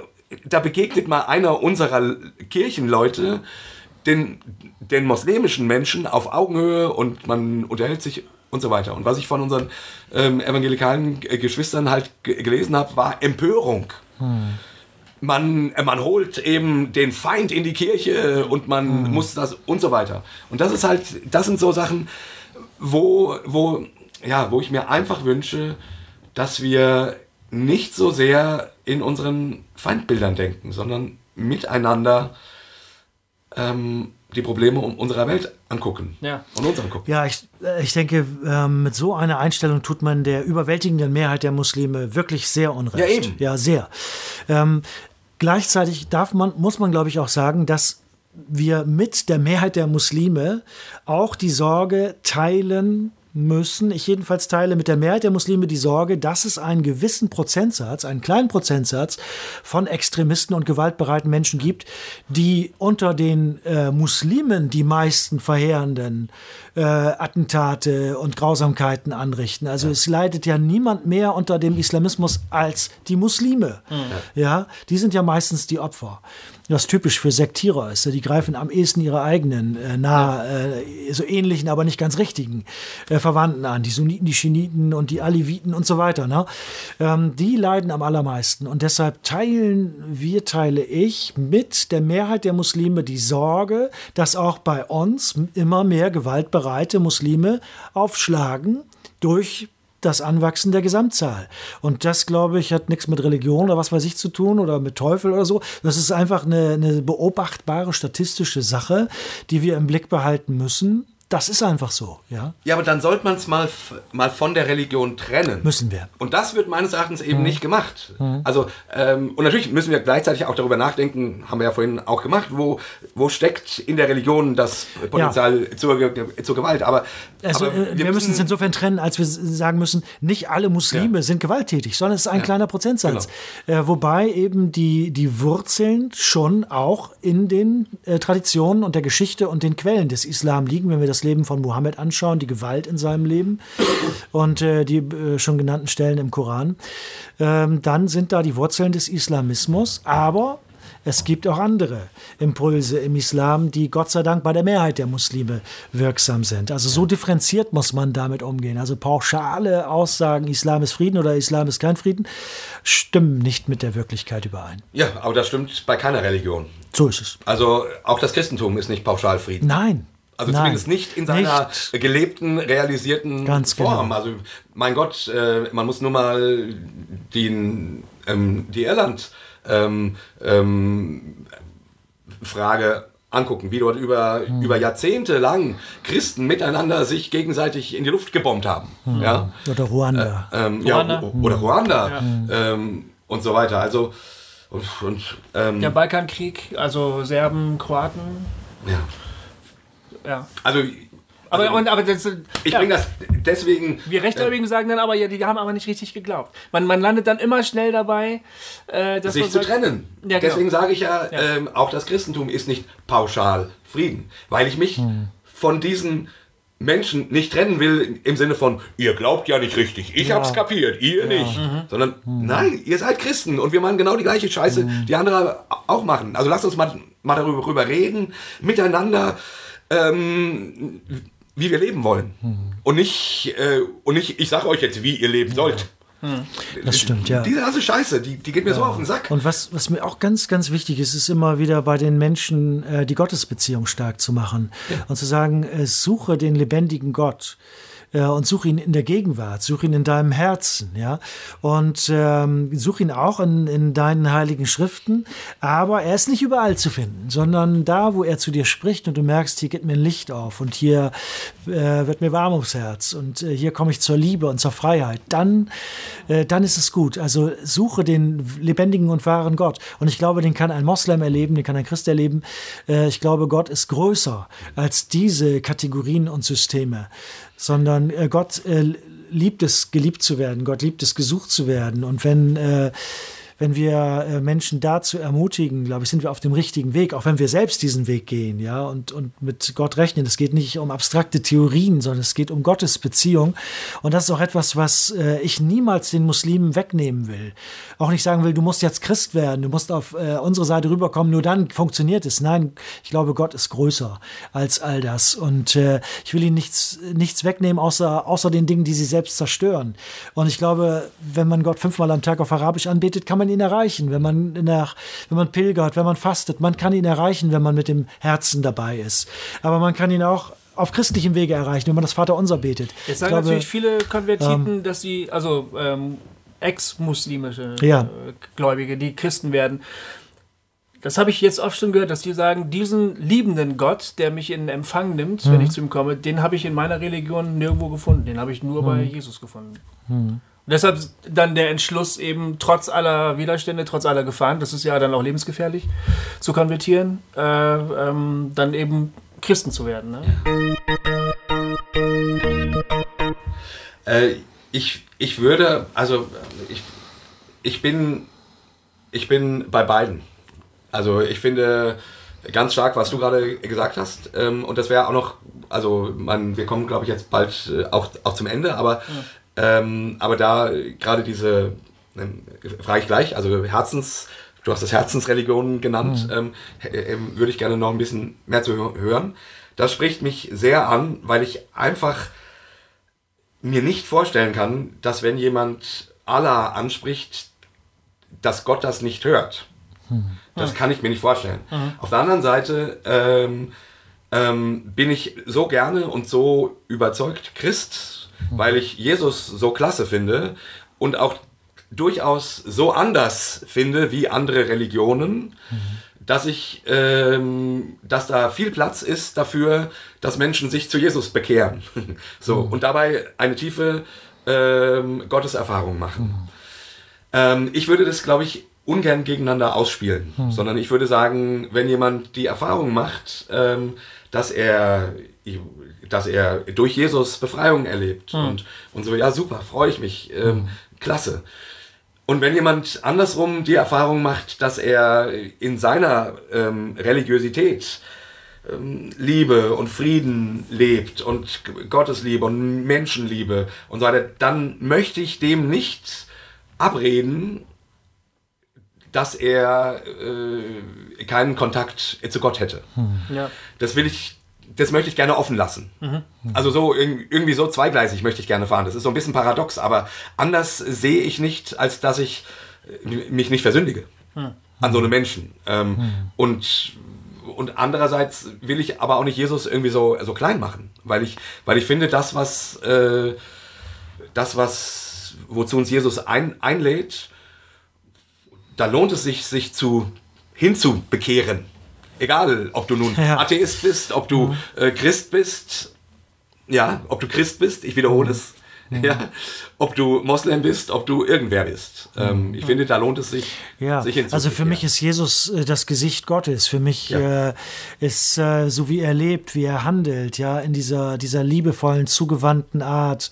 Speaker 2: da begegnet mal einer unserer Kirchenleute den, den muslimischen Menschen auf Augenhöhe und man unterhält sich und so weiter. Und was ich von unseren ähm, evangelikalen Geschwistern halt gelesen habe, war Empörung. Hm. Man, äh, man holt eben den Feind in die Kirche und man hm. muss das und so weiter. Und das ist halt, das sind so Sachen, wo, wo, ja, wo ich mir einfach wünsche, dass wir nicht so sehr in unseren Feindbildern denken, sondern miteinander ähm, die Probleme unserer Welt angucken
Speaker 3: ja. und uns angucken. Ja, ich, äh, ich denke, ähm, mit so einer Einstellung tut man der überwältigenden Mehrheit der Muslime wirklich sehr unrecht. Ja, eben. Ja, sehr. Ähm, gleichzeitig darf man, muss man, glaube ich, auch sagen, dass wir mit der Mehrheit der Muslime auch die Sorge teilen, müssen, ich jedenfalls teile mit der Mehrheit der Muslime die Sorge, dass es einen gewissen Prozentsatz, einen kleinen Prozentsatz von Extremisten und gewaltbereiten Menschen gibt, die unter den äh, Muslimen die meisten verheerenden äh, Attentate und Grausamkeiten anrichten. Also ja. es leidet ja niemand mehr unter dem Islamismus als die Muslime. Mhm. Ja, die sind ja meistens die Opfer was typisch für Sektierer ist. Die greifen am ehesten ihre eigenen, äh, nah, äh, so ähnlichen, aber nicht ganz richtigen äh, Verwandten an. Die Sunniten, die Schiiten und die Aleviten und so weiter. Ne? Ähm, die leiden am allermeisten. Und deshalb teilen wir, teile ich mit der Mehrheit der Muslime die Sorge, dass auch bei uns immer mehr gewaltbereite Muslime aufschlagen durch das Anwachsen der Gesamtzahl. Und das, glaube ich, hat nichts mit Religion oder was weiß ich zu tun oder mit Teufel oder so. Das ist einfach eine, eine beobachtbare statistische Sache, die wir im Blick behalten müssen. Das ist einfach so, ja.
Speaker 2: Ja, aber dann sollte man es mal, mal von der Religion trennen.
Speaker 3: Müssen wir.
Speaker 2: Und das wird meines Erachtens eben mhm. nicht gemacht. Mhm. Also, ähm, und natürlich müssen wir gleichzeitig auch darüber nachdenken, haben wir ja vorhin auch gemacht, wo, wo steckt in der Religion das Potenzial ja. zur, zur Gewalt. Aber,
Speaker 3: also, aber äh, wir, wir, müssen es insofern trennen, als wir sagen müssen, nicht alle Muslime ja. sind gewalttätig, sondern es ist ein ja. kleiner Prozentsatz. Genau. Äh, wobei eben die, die Wurzeln schon auch in den äh, Traditionen und der Geschichte und den Quellen des Islam liegen, wenn wir das Leben von Mohammed anschauen, die Gewalt in seinem Leben und äh, die äh, schon genannten Stellen im Koran, ähm, dann sind da die Wurzeln des Islamismus. Aber es gibt auch andere Impulse im Islam, die Gott sei Dank bei der Mehrheit der Muslime wirksam sind. Also so differenziert muss man damit umgehen. Also pauschale Aussagen, Islam ist Frieden oder Islam ist kein Frieden, stimmen nicht mit der Wirklichkeit überein.
Speaker 2: Ja, aber das stimmt bei keiner Religion.
Speaker 3: So ist es.
Speaker 2: Also auch das Christentum ist nicht pauschal Frieden.
Speaker 3: Nein,
Speaker 2: also Nein, zumindest nicht in seiner nicht. gelebten, realisierten
Speaker 3: Ganz
Speaker 2: Form.
Speaker 3: Genau.
Speaker 2: Also mein Gott, äh, man muss nur mal den, ähm, die Irland ähm, ähm, Frage angucken, wie dort über, hm. über Jahrzehnte lang Christen miteinander sich gegenseitig in die Luft gebombt haben. Hm. Ja?
Speaker 3: Oder Ruanda.
Speaker 2: Äh, ähm, Ruanda. Ja, oder Ruanda ja. ähm, und so weiter. Also und, und
Speaker 1: ähm, der Balkankrieg, also Serben, Kroaten.
Speaker 2: Ja
Speaker 1: ja.
Speaker 2: Also
Speaker 1: aber, also, und, aber das,
Speaker 2: ich ja. bringe das deswegen.
Speaker 1: Wir Rechtgläubigen äh, sagen dann aber, ja, die haben aber nicht richtig geglaubt. Man, man landet dann immer schnell dabei,
Speaker 2: äh, sich zu sagt, trennen. Ja, genau. Deswegen sage ich ja, ja. Ähm, auch das Christentum ist nicht pauschal Frieden, weil ich mich hm. von diesen Menschen nicht trennen will im Sinne von, ihr glaubt ja nicht richtig, ich ja. hab's kapiert, ihr ja. nicht. Mhm. Sondern, mhm. nein, ihr seid Christen und wir machen genau die gleiche Scheiße, mhm. die andere auch machen. Also lasst uns mal, mal darüber reden, miteinander ähm, wie wir leben wollen. Hm. Und nicht, äh, und nicht, ich sage euch jetzt, wie ihr leben sollt.
Speaker 3: Hm. Das stimmt, ja.
Speaker 2: Diese ganze Scheiße, die, die geht mir ja. so auf den Sack.
Speaker 3: Und was, was mir auch ganz, ganz wichtig ist, ist immer wieder bei den Menschen äh, die Gottesbeziehung stark zu machen ja. und zu sagen, äh, suche den lebendigen Gott äh, und such ihn in der Gegenwart, such ihn in deinem Herzen, ja, und ähm, such ihn auch in, in deinen heiligen Schriften, aber er ist nicht überall zu finden, sondern da, wo er zu dir spricht und du merkst, hier geht mir ein Licht auf und hier äh, wird mir warm ums Herz und äh, hier komme ich zur Liebe und zur Freiheit, dann, äh, dann ist es gut. Also suche den lebendigen und wahren Gott und ich glaube, den kann ein Moslem erleben, den kann ein Christ erleben. Äh, ich glaube, Gott ist größer als diese Kategorien und Systeme sondern äh, Gott äh, liebt es, geliebt zu werden. Gott liebt es, gesucht zu werden. Und wenn äh, wenn wir äh, Menschen dazu ermutigen, glaube ich, sind wir auf dem richtigen Weg, auch wenn wir selbst diesen Weg gehen, ja, und, und mit Gott rechnen. Es geht nicht um abstrakte Theorien, sondern es geht um Gottes Beziehung. Und das ist auch etwas, was äh, ich niemals den Muslimen wegnehmen will. Auch nicht sagen will, du musst jetzt Christ werden, du musst auf äh, unsere Seite rüberkommen, nur dann funktioniert es. Nein, ich glaube, Gott ist größer als all das. Und ich will ihnen nichts, nichts wegnehmen, außer, außer den Dingen, die sie selbst zerstören. Und ich glaube, wenn man Gott fünfmal am Tag auf Arabisch anbetet, kann man ihn erreichen, wenn man nach, wenn man pilgert, wenn man fastet. Man kann ihn erreichen, wenn man mit dem Herzen dabei ist. Aber man kann ihn auch auf christlichem Wege erreichen, wenn man das Vaterunser betet.
Speaker 1: Jetzt sagen glaube, natürlich viele Konvertiten, ähm, dass sie, also ähm, ex-muslimische
Speaker 3: ja.
Speaker 1: äh, Gläubige, die Christen werden, das habe ich jetzt oft schon gehört, dass die sagen, diesen liebenden Gott, der mich in Empfang nimmt, mhm. wenn ich zu ihm komme, den habe ich in meiner Religion nirgendwo gefunden. Den habe ich nur mhm. bei Jesus gefunden. Mhm. Deshalb dann der Entschluss eben trotz aller Widerstände, trotz aller Gefahren, das ist ja dann auch lebensgefährlich, zu konvertieren, äh, ähm, dann eben Christen zu werden. Ne?
Speaker 2: Äh, ich, ich würde, also ich, ich bin ich bin bei beiden. Also ich finde ganz stark, was du gerade gesagt hast. Ähm, und das wäre auch noch, also man, wir kommen, glaube ich, jetzt bald äh, auch, auch zum Ende, aber, ja. Ähm, aber da gerade diese, ähm, frage ich gleich, also Herzens, du hast das Herzensreligion genannt, mhm. ähm, würde ich gerne noch ein bisschen mehr zu hören. Das spricht mich sehr an, weil ich einfach mir nicht vorstellen kann, dass wenn jemand Allah anspricht, dass Gott das nicht hört. Hm. Das kann ich mir nicht vorstellen. Mhm. Auf der anderen Seite ähm, ähm, bin ich so gerne und so überzeugt Christ, mhm. Weil ich Jesus so klasse finde und auch durchaus so anders finde wie andere Religionen, mhm. dass ich, ähm, dass da viel Platz ist dafür, dass Menschen sich zu Jesus bekehren. so mhm. und dabei eine tiefe ähm, Gotteserfahrung machen. Mhm. Ähm, ich würde das, glaube ich, ungern gegeneinander ausspielen, hm. sondern ich würde sagen, wenn jemand die Erfahrung macht, ähm, dass er dass er durch Jesus Befreiung erlebt hm. und, und so, ja super, freue ich mich, ähm, hm. klasse. Und wenn jemand andersrum die Erfahrung macht, dass er in seiner ähm, Religiosität ähm, Liebe und Frieden lebt und Gottesliebe und Menschenliebe und so weiter, dann möchte ich dem nicht abreden, dass er äh, keinen Kontakt zu Gott hätte. Hm. Ja. Das will ich, das möchte ich gerne offen lassen. Mhm. Also so irgendwie so zweigleisig möchte ich gerne fahren. Das ist so ein bisschen paradox, aber anders sehe ich nicht, als dass ich äh, mich nicht versündige mhm. an so einem Menschen. Ähm, mhm. Und und andererseits will ich aber auch nicht Jesus irgendwie so, so klein machen, weil ich, weil ich finde, das, was, äh, das, was wozu uns Jesus ein, einlädt, da lohnt es sich, sich zu, hinzubekehren. Egal, ob du nun ja. Atheist bist, ob du mhm. äh, Christ bist, ja, ob du Christ bist, ich wiederhole es, Mhm. Ja, ob du Moslem bist, ob du irgendwer bist. Ähm, mhm. ich finde, da lohnt es sich,
Speaker 3: ja. sich Also für mich ist Jesus äh, das Gesicht Gottes. Für mich ja. äh, ist äh, so, wie er lebt, wie er handelt, ja, in dieser, dieser liebevollen, zugewandten Art,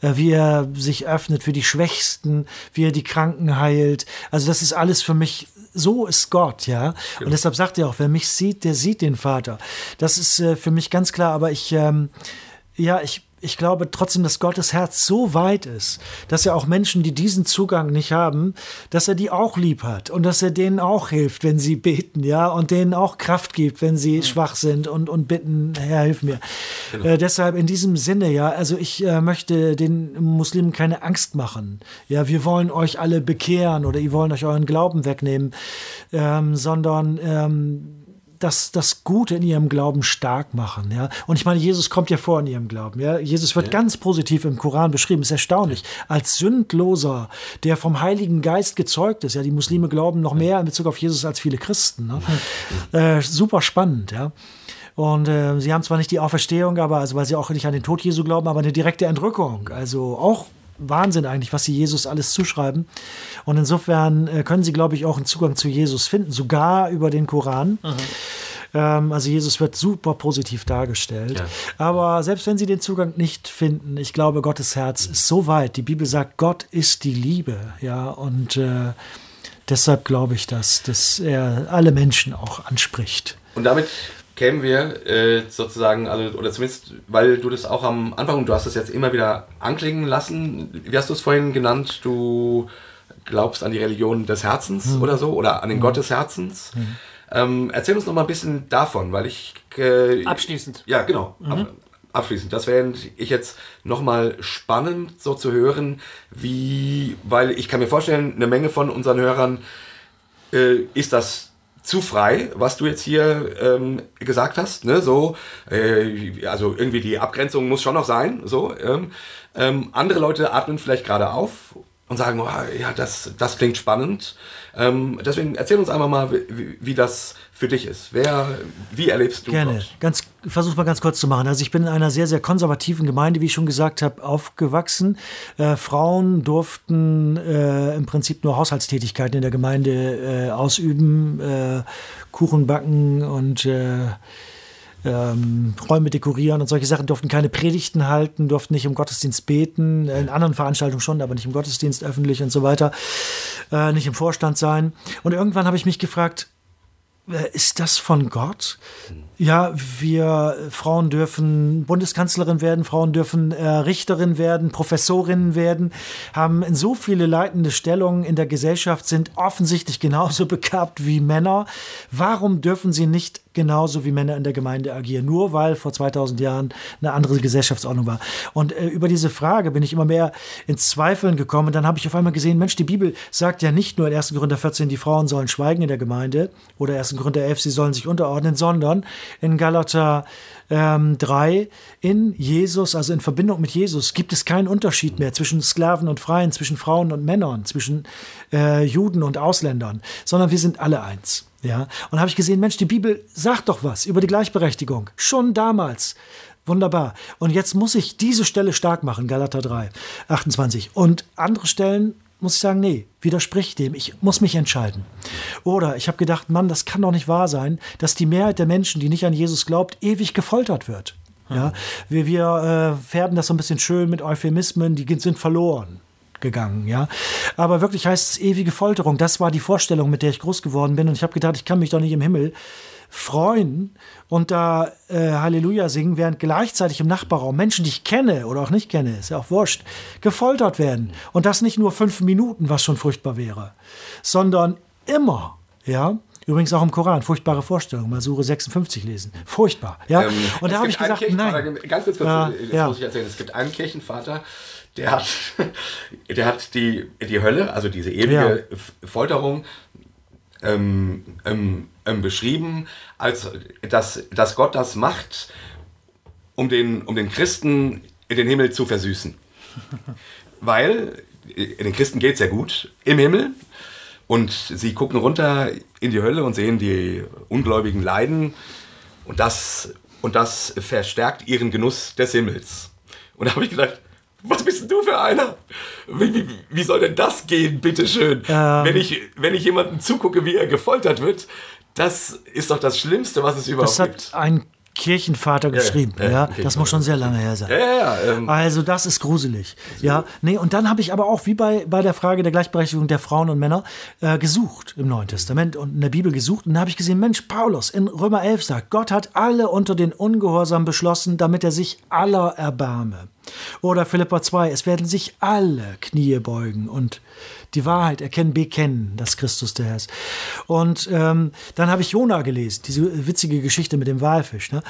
Speaker 3: äh, wie er sich öffnet für die Schwächsten, wie er die Kranken heilt. Also das ist alles für mich so ist Gott, ja. Genau. Und deshalb sagt er auch, wer mich sieht, der sieht den Vater. Das ist äh, für mich ganz klar, aber ich, ähm, ja, ich ich glaube trotzdem, dass Gottes Herz so weit ist, dass er auch Menschen, die diesen Zugang nicht haben, dass er die auch lieb hat und dass er denen auch hilft, wenn sie beten, ja, und denen auch Kraft gibt, wenn sie mhm. schwach sind und, und bitten, Herr, hilf mir. Genau. Äh, deshalb in diesem Sinne, ja, also ich äh, möchte den Muslimen keine Angst machen. Ja, wir wollen euch alle bekehren oder ihr wollen euch euren Glauben wegnehmen, ähm, sondern ähm, das, das Gute in ihrem Glauben stark machen. Ja? Und ich meine, Jesus kommt ja vor in ihrem Glauben. Ja? Jesus wird ja. ganz positiv im Koran beschrieben. Ist erstaunlich. Als Sündloser, der vom Heiligen Geist gezeugt ist. Ja? Die Muslime glauben noch mehr in Bezug auf Jesus als viele Christen. Ne? Äh, super spannend. Ja? Und äh, sie haben zwar nicht die Auferstehung, aber also weil sie auch nicht an den Tod Jesu glauben, aber eine direkte Entrückung. Also auch Wahnsinn eigentlich, was sie Jesus alles zuschreiben. Und insofern äh, können sie, glaube ich, auch einen Zugang zu Jesus finden, sogar über den Koran. Mhm. Ähm, also Jesus wird super positiv dargestellt. Ja. Aber selbst wenn sie den Zugang nicht finden, ich glaube, Gottes Herz ist so weit. Die Bibel sagt, Gott ist die Liebe. Ja, und äh, deshalb glaube ich, dass, dass er alle Menschen auch anspricht.
Speaker 2: Und damit kämen wir äh, sozusagen, also oder zumindest, weil du das auch am Anfang und du hast das jetzt immer wieder anklingen lassen, wie hast du es vorhin genannt, du glaubst an die Religion des Herzens mhm. oder so oder an den mhm. Gott des Herzens. Mhm. Ähm, erzähl uns noch mal ein bisschen davon, weil ich
Speaker 1: äh, abschließend.
Speaker 2: Ja, genau. Ab, mhm. abschließend. Das wäre ich jetzt noch mal spannend, so zu hören, wie, weil ich kann mir vorstellen, eine Menge von unseren Hörern äh, ist das zu frei, was du jetzt hier ähm, gesagt hast. Ne? So, äh, also irgendwie die Abgrenzung muss schon noch sein. So, ähm, ähm, andere Leute atmen vielleicht gerade auf und sagen, oh, ja, das, das klingt spannend. Ähm, deswegen erzähl uns einmal mal, wie, wie, das für dich ist. Wer, wie erlebst du
Speaker 3: Gerne.
Speaker 2: Gott?
Speaker 3: Ganz, versuch mal ganz kurz zu machen. Also ich bin in einer sehr, sehr konservativen Gemeinde, wie ich schon gesagt habe, aufgewachsen. Äh, Frauen durften äh, im Prinzip nur Haushaltstätigkeiten in der Gemeinde äh, ausüben, äh, Kuchen backen und äh, ähm, Räume dekorieren und solche Sachen, durften keine Predigten halten, durften nicht im Gottesdienst beten, in anderen Veranstaltungen schon, aber nicht im Gottesdienst öffentlich und so weiter, äh, nicht im Vorstand sein. Und irgendwann habe ich mich gefragt, ist das von Gott? Ja, wir Frauen dürfen Bundeskanzlerin werden, Frauen dürfen äh, Richterin werden, Professorinnen werden, haben in so viele leitende Stellungen in der Gesellschaft, sind offensichtlich genauso begabt wie Männer. Warum dürfen sie nicht genauso wie Männer in der Gemeinde agieren, nur weil vor 2000 Jahren eine andere Gesellschaftsordnung war. Und äh, über diese Frage bin ich immer mehr ins Zweifeln gekommen. Und dann habe ich auf einmal gesehen, Mensch, die Bibel sagt ja nicht nur in 1. Korinther 14, die Frauen sollen schweigen in der Gemeinde oder 1. Korinther 11, sie sollen sich unterordnen, sondern in Galater ähm, 3, in Jesus, also in Verbindung mit Jesus, gibt es keinen Unterschied mehr zwischen Sklaven und Freien, zwischen Frauen und Männern, zwischen äh, Juden und Ausländern, sondern wir sind alle eins. Ja, und habe ich gesehen, Mensch, die Bibel sagt doch was über die Gleichberechtigung. Schon damals. Wunderbar. Und jetzt muss ich diese Stelle stark machen, Galater 3, 28. Und andere Stellen muss ich sagen, nee, widerspricht dem. Ich muss mich entscheiden. Oder ich habe gedacht, Mann, das kann doch nicht wahr sein, dass die Mehrheit der Menschen, die nicht an Jesus glaubt, ewig gefoltert wird. Ja, wir, wir äh, färben das so ein bisschen schön mit Euphemismen, die sind verloren gegangen, ja. Aber wirklich heißt es ewige Folterung. Das war die Vorstellung, mit der ich groß geworden bin. Und ich habe gedacht, ich kann mich doch nicht im Himmel freuen und da äh, Halleluja singen, während gleichzeitig im Nachbarraum Menschen, die ich kenne oder auch nicht kenne, ist ja auch wurscht, gefoltert werden. Und das nicht nur fünf Minuten, was schon furchtbar wäre, sondern immer, ja. Übrigens auch im Koran, furchtbare Vorstellung, mal Sure 56 lesen. Furchtbar. Ja? Ähm,
Speaker 2: und da habe ich gesagt, nein. Ganz kurz, kurz äh, ja. muss ich erzählen. Es gibt einen Kirchenvater, der hat, der hat die, die Hölle, also diese ewige ja. Folterung, ähm, ähm, ähm, beschrieben, als dass, dass Gott das macht, um den, um den Christen in den Himmel zu versüßen. Weil den Christen geht es ja gut im Himmel und sie gucken runter in die Hölle und sehen die Ungläubigen leiden und das, und das verstärkt ihren Genuss des Himmels. Und da habe ich gedacht, was bist denn du für einer? Wie, wie, wie soll denn das gehen, bitteschön? Ähm, wenn, ich, wenn ich jemandem zugucke, wie er gefoltert wird, das ist doch das Schlimmste, was es überhaupt
Speaker 3: das hat
Speaker 2: gibt.
Speaker 3: Ein Kirchenvater geschrieben. Ja, ja, ja. das muss schon sehr lange her sein. Ja, ähm, also das ist gruselig. Also ja, nee, und dann habe ich aber auch wie bei, bei der Frage der Gleichberechtigung der Frauen und Männer äh, gesucht im Neuen Testament und in der Bibel gesucht und dann habe ich gesehen, Mensch, Paulus in Römer 11 sagt, Gott hat alle unter den Ungehorsam beschlossen, damit er sich aller erbarme. Oder Philippa 2, es werden sich alle Knie beugen und die Wahrheit erkennen, bekennen, dass Christus der Herr ist. Und ähm, dann habe ich Jona gelesen, diese witzige Geschichte mit dem Walfisch. Ne?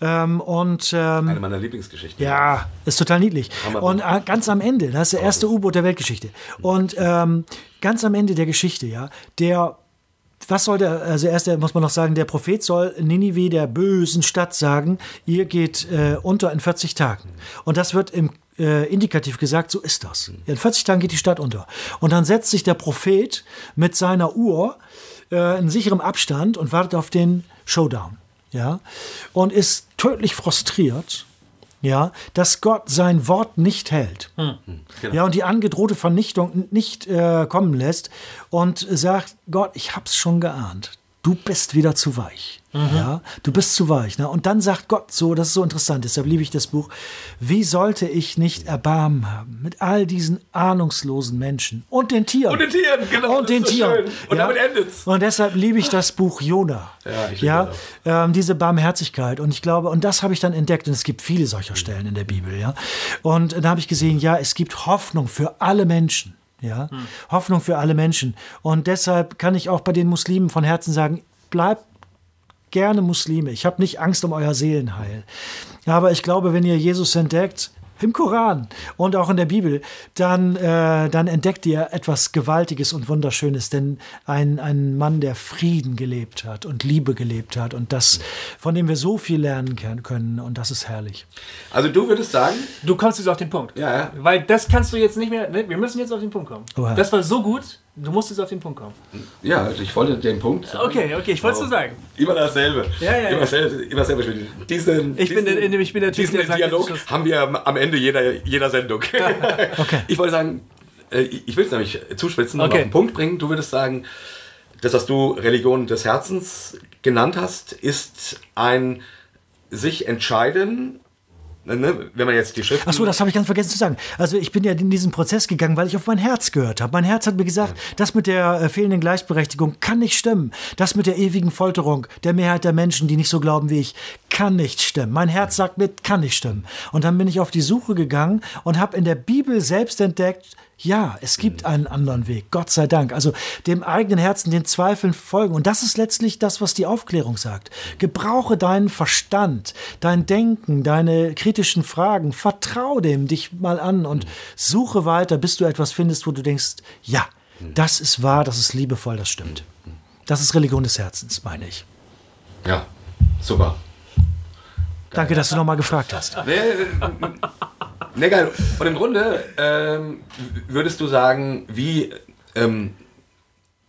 Speaker 3: Ähm, und, ähm,
Speaker 2: Eine meiner Lieblingsgeschichten.
Speaker 3: Ja, ist total niedlich. Und äh, ganz am Ende, das ist der erste U-Boot der Weltgeschichte. Und ähm, ganz am Ende der Geschichte, ja, der was soll der, also erst muss man noch sagen, der Prophet soll Ninive, der bösen Stadt, sagen, ihr geht äh, unter in 40 Tagen. Und das wird im äh, indikativ gesagt, so ist das. In 40 Tagen geht die Stadt unter. Und dann setzt sich der Prophet mit seiner Uhr äh, in sicherem Abstand und wartet auf den Showdown. Ja? Und ist tödlich frustriert, ja, dass Gott sein Wort nicht hält. Hm. Genau. Ja, und die angedrohte Vernichtung nicht äh, kommen lässt und sagt, Gott, ich hab's schon geahnt. Du bist wieder zu weich. Mhm. Ja, du bist zu weich. Ne? Und dann sagt Gott so, das ist so interessant, deshalb liebe ich das Buch, wie sollte ich nicht Erbarmen haben mit all diesen ahnungslosen Menschen und den Tieren.
Speaker 2: Und den Tieren, genau.
Speaker 3: Und den Tieren.
Speaker 2: Schön. Und ja? damit endet's.
Speaker 3: Und deshalb liebe ich das Buch Jona. Ja, ich ja? Ähm, diese Barmherzigkeit. Und ich glaube, und das habe ich dann entdeckt, und es gibt viele solcher Stellen in der Bibel, ja. Und da habe ich gesehen, ja, es gibt Hoffnung für alle Menschen. Ja, hm. Hoffnung für alle Menschen. Und deshalb kann ich auch bei den Muslimen von Herzen sagen, bleibt gerne Muslime. Ich habe nicht Angst um euer Seelenheil. Aber ich glaube, wenn ihr Jesus entdeckt, im Koran und auch in der Bibel, dann, äh, dann entdeckt ihr etwas Gewaltiges und Wunderschönes. Denn ein, ein Mann, der Frieden gelebt hat und Liebe gelebt hat und das, von dem wir so viel lernen können und das ist herrlich.
Speaker 2: Also du würdest sagen...
Speaker 1: Du kommst jetzt auf den Punkt.
Speaker 2: Ja, ja.
Speaker 1: Weil das kannst du jetzt nicht mehr... Ne? Wir müssen jetzt auf den Punkt kommen. Oh, ja. Das war so gut, Du musst jetzt auf den Punkt kommen.
Speaker 2: Ja, also ich wollte den Punkt.
Speaker 1: Sagen. Okay, okay, ich wollte es nur sagen.
Speaker 2: Immer dasselbe.
Speaker 1: Ja, ja.
Speaker 2: Immer dasselbe. Immer dasselbe. Diesen,
Speaker 1: ich,
Speaker 2: diesen,
Speaker 1: bin, ich bin der
Speaker 2: Typ, der Dialog sagt, haben wir am Ende jeder, jeder Sendung. okay. Ich wollte sagen, äh, ich will es nämlich zuspitzen und okay. auf den Punkt bringen. Du würdest sagen, das, was du Religion des Herzens genannt hast, ist ein sich entscheiden, Ne, wenn man jetzt die Schrift.
Speaker 3: Ach so, das habe ich ganz vergessen zu sagen. Also ich bin ja in diesen Prozess gegangen, weil ich auf mein Herz gehört habe. Mein Herz hat mir gesagt, ja. das mit der äh, fehlenden Gleichberechtigung kann nicht stimmen. Das mit der ewigen Folterung der Mehrheit der Menschen, die nicht so glauben wie ich, kann nicht stimmen. Mein Herz sagt mir, kann nicht stimmen. Und dann bin ich auf die Suche gegangen und habe in der Bibel selbst entdeckt, ja, es gibt einen anderen Weg, Gott sei Dank. Also dem eigenen Herzen, den Zweifeln folgen. Und das ist letztlich das, was die Aufklärung sagt. Gebrauche deinen Verstand, dein Denken, deine kritischen Fragen. Vertrau dem dich mal an und suche weiter, bis du etwas findest, wo du denkst, ja, das ist wahr, das ist liebevoll, das stimmt. Das ist Religion des Herzens, meine ich.
Speaker 2: Ja, super.
Speaker 3: Danke, dass du nochmal gefragt hast.
Speaker 2: Ne, geil. Und im Grunde ähm, würdest du sagen, wie ähm,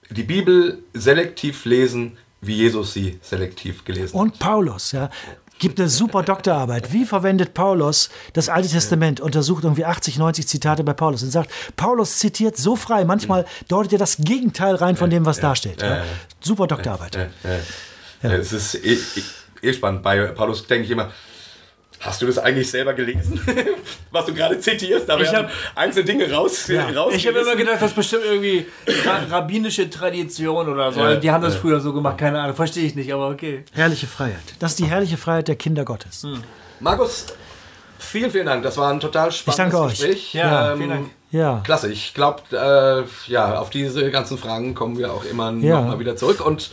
Speaker 2: die Bibel selektiv lesen, wie Jesus sie selektiv gelesen
Speaker 3: hat. Und Paulus, ja. Gibt eine super Doktorarbeit. Wie verwendet Paulus das Alte Testament? Untersucht irgendwie 80, 90 Zitate bei Paulus und sagt, Paulus zitiert so frei, manchmal deutet er das Gegenteil rein von dem, was da steht. Ja. Super Doktorarbeit.
Speaker 2: Ja. Es ist eh, eh, eh spannend. Bei Paulus denke ich immer, Hast du das eigentlich selber gelesen, was du gerade zitierst? Da werden einzelne Dinge raus.
Speaker 1: Ja. raus ich habe immer gedacht, das ist bestimmt irgendwie rabbinische Tradition oder so. Ja. Die haben das früher so gemacht, keine Ahnung, verstehe ich nicht, aber okay.
Speaker 3: Herrliche Freiheit. Das ist die herrliche Freiheit der Kinder Gottes. Hm.
Speaker 2: Markus, vielen, vielen Dank. Das war ein total spannendes
Speaker 3: ich danke Gespräch.
Speaker 2: Euch. Ja, ähm, vielen Dank. Ja. Klasse. Ich glaube, äh, ja, auf diese ganzen Fragen kommen wir auch immer ja. nochmal wieder zurück und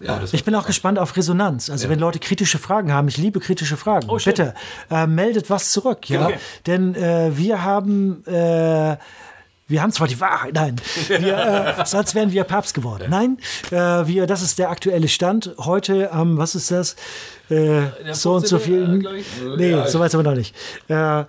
Speaker 3: ja, ich bin auch gespannt auf Resonanz. Also ja. wenn Leute kritische Fragen haben, ich liebe kritische Fragen. Oh, Bitte äh, meldet was zurück, ja. Okay. Denn äh, wir haben äh, wir haben zwar die Wahrheit, nein, wir, äh, sonst wären wir Papst geworden. Nein, äh, wir, das ist der aktuelle Stand. Heute am, ähm, was ist das? Äh, so und so viel. Äh, nee, ja, so weit sind wir noch nicht. Äh, ja,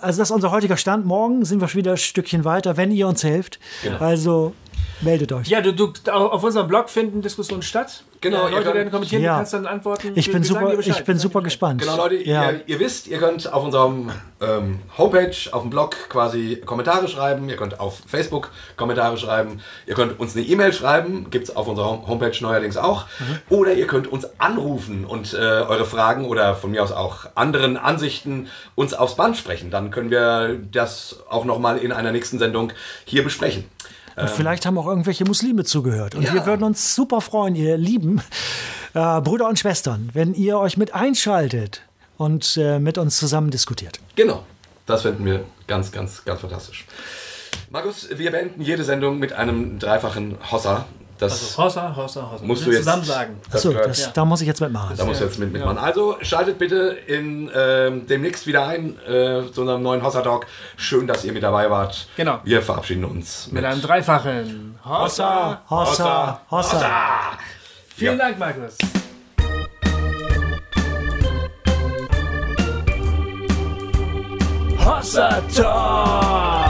Speaker 3: also das ist unser heutiger Stand. Morgen sind wir wieder ein Stückchen weiter, wenn ihr uns helft. Genau. Also meldet euch.
Speaker 1: Ja, du, du, auf unserem Blog finden Diskussionen statt. Genau, ja, Leute könnt, werden kommentieren, ja. du kannst dann antworten.
Speaker 3: Ich bin, super, ich bin super gespannt.
Speaker 2: Genau, Leute, ja. ihr, ihr, wisst, ihr könnt auf unserem ähm, Homepage, auf dem Blog quasi Kommentare schreiben, ihr könnt auf Facebook Kommentare schreiben, ihr könnt uns eine E-Mail schreiben, gibt es auf unserer Homepage neuerdings auch, mhm. oder ihr könnt uns anrufen und äh, eure Fragen oder von mir aus auch anderen Ansichten uns aufs Band sprechen. Dann können wir das auch nochmal in einer nächsten Sendung hier besprechen.
Speaker 3: Und ähm, vielleicht haben auch irgendwelche Muslime zugehört. Und ja. wir würden uns super freuen, ihr lieben äh, Brüder und Schwestern, wenn ihr euch mit einschaltet und äh, mit uns zusammen diskutiert.
Speaker 2: Genau, das finden wir ganz, ganz, ganz fantastisch. Markus, wir beenden jede Sendung mit einem dreifachen Hossa.
Speaker 1: Das also Hossa, Hossa, Hossa.
Speaker 2: Musst du jetzt
Speaker 1: zusammen sagen.
Speaker 3: Achso, ja. da muss ich jetzt mitmachen.
Speaker 2: Da musst du jetzt mit, mitmachen. Ja. Also schaltet bitte in, ähm, demnächst wieder ein äh, zu unserem neuen Hossa-Talk. Schön, dass ihr mit dabei wart.
Speaker 1: Genau.
Speaker 2: Wir verabschieden uns.
Speaker 1: Mit, mit einem dreifachen
Speaker 3: Hossa, Hossa, Hossa. Hossa. Hossa.
Speaker 1: Vielen ja. Dank, Markus. Hossa Talk!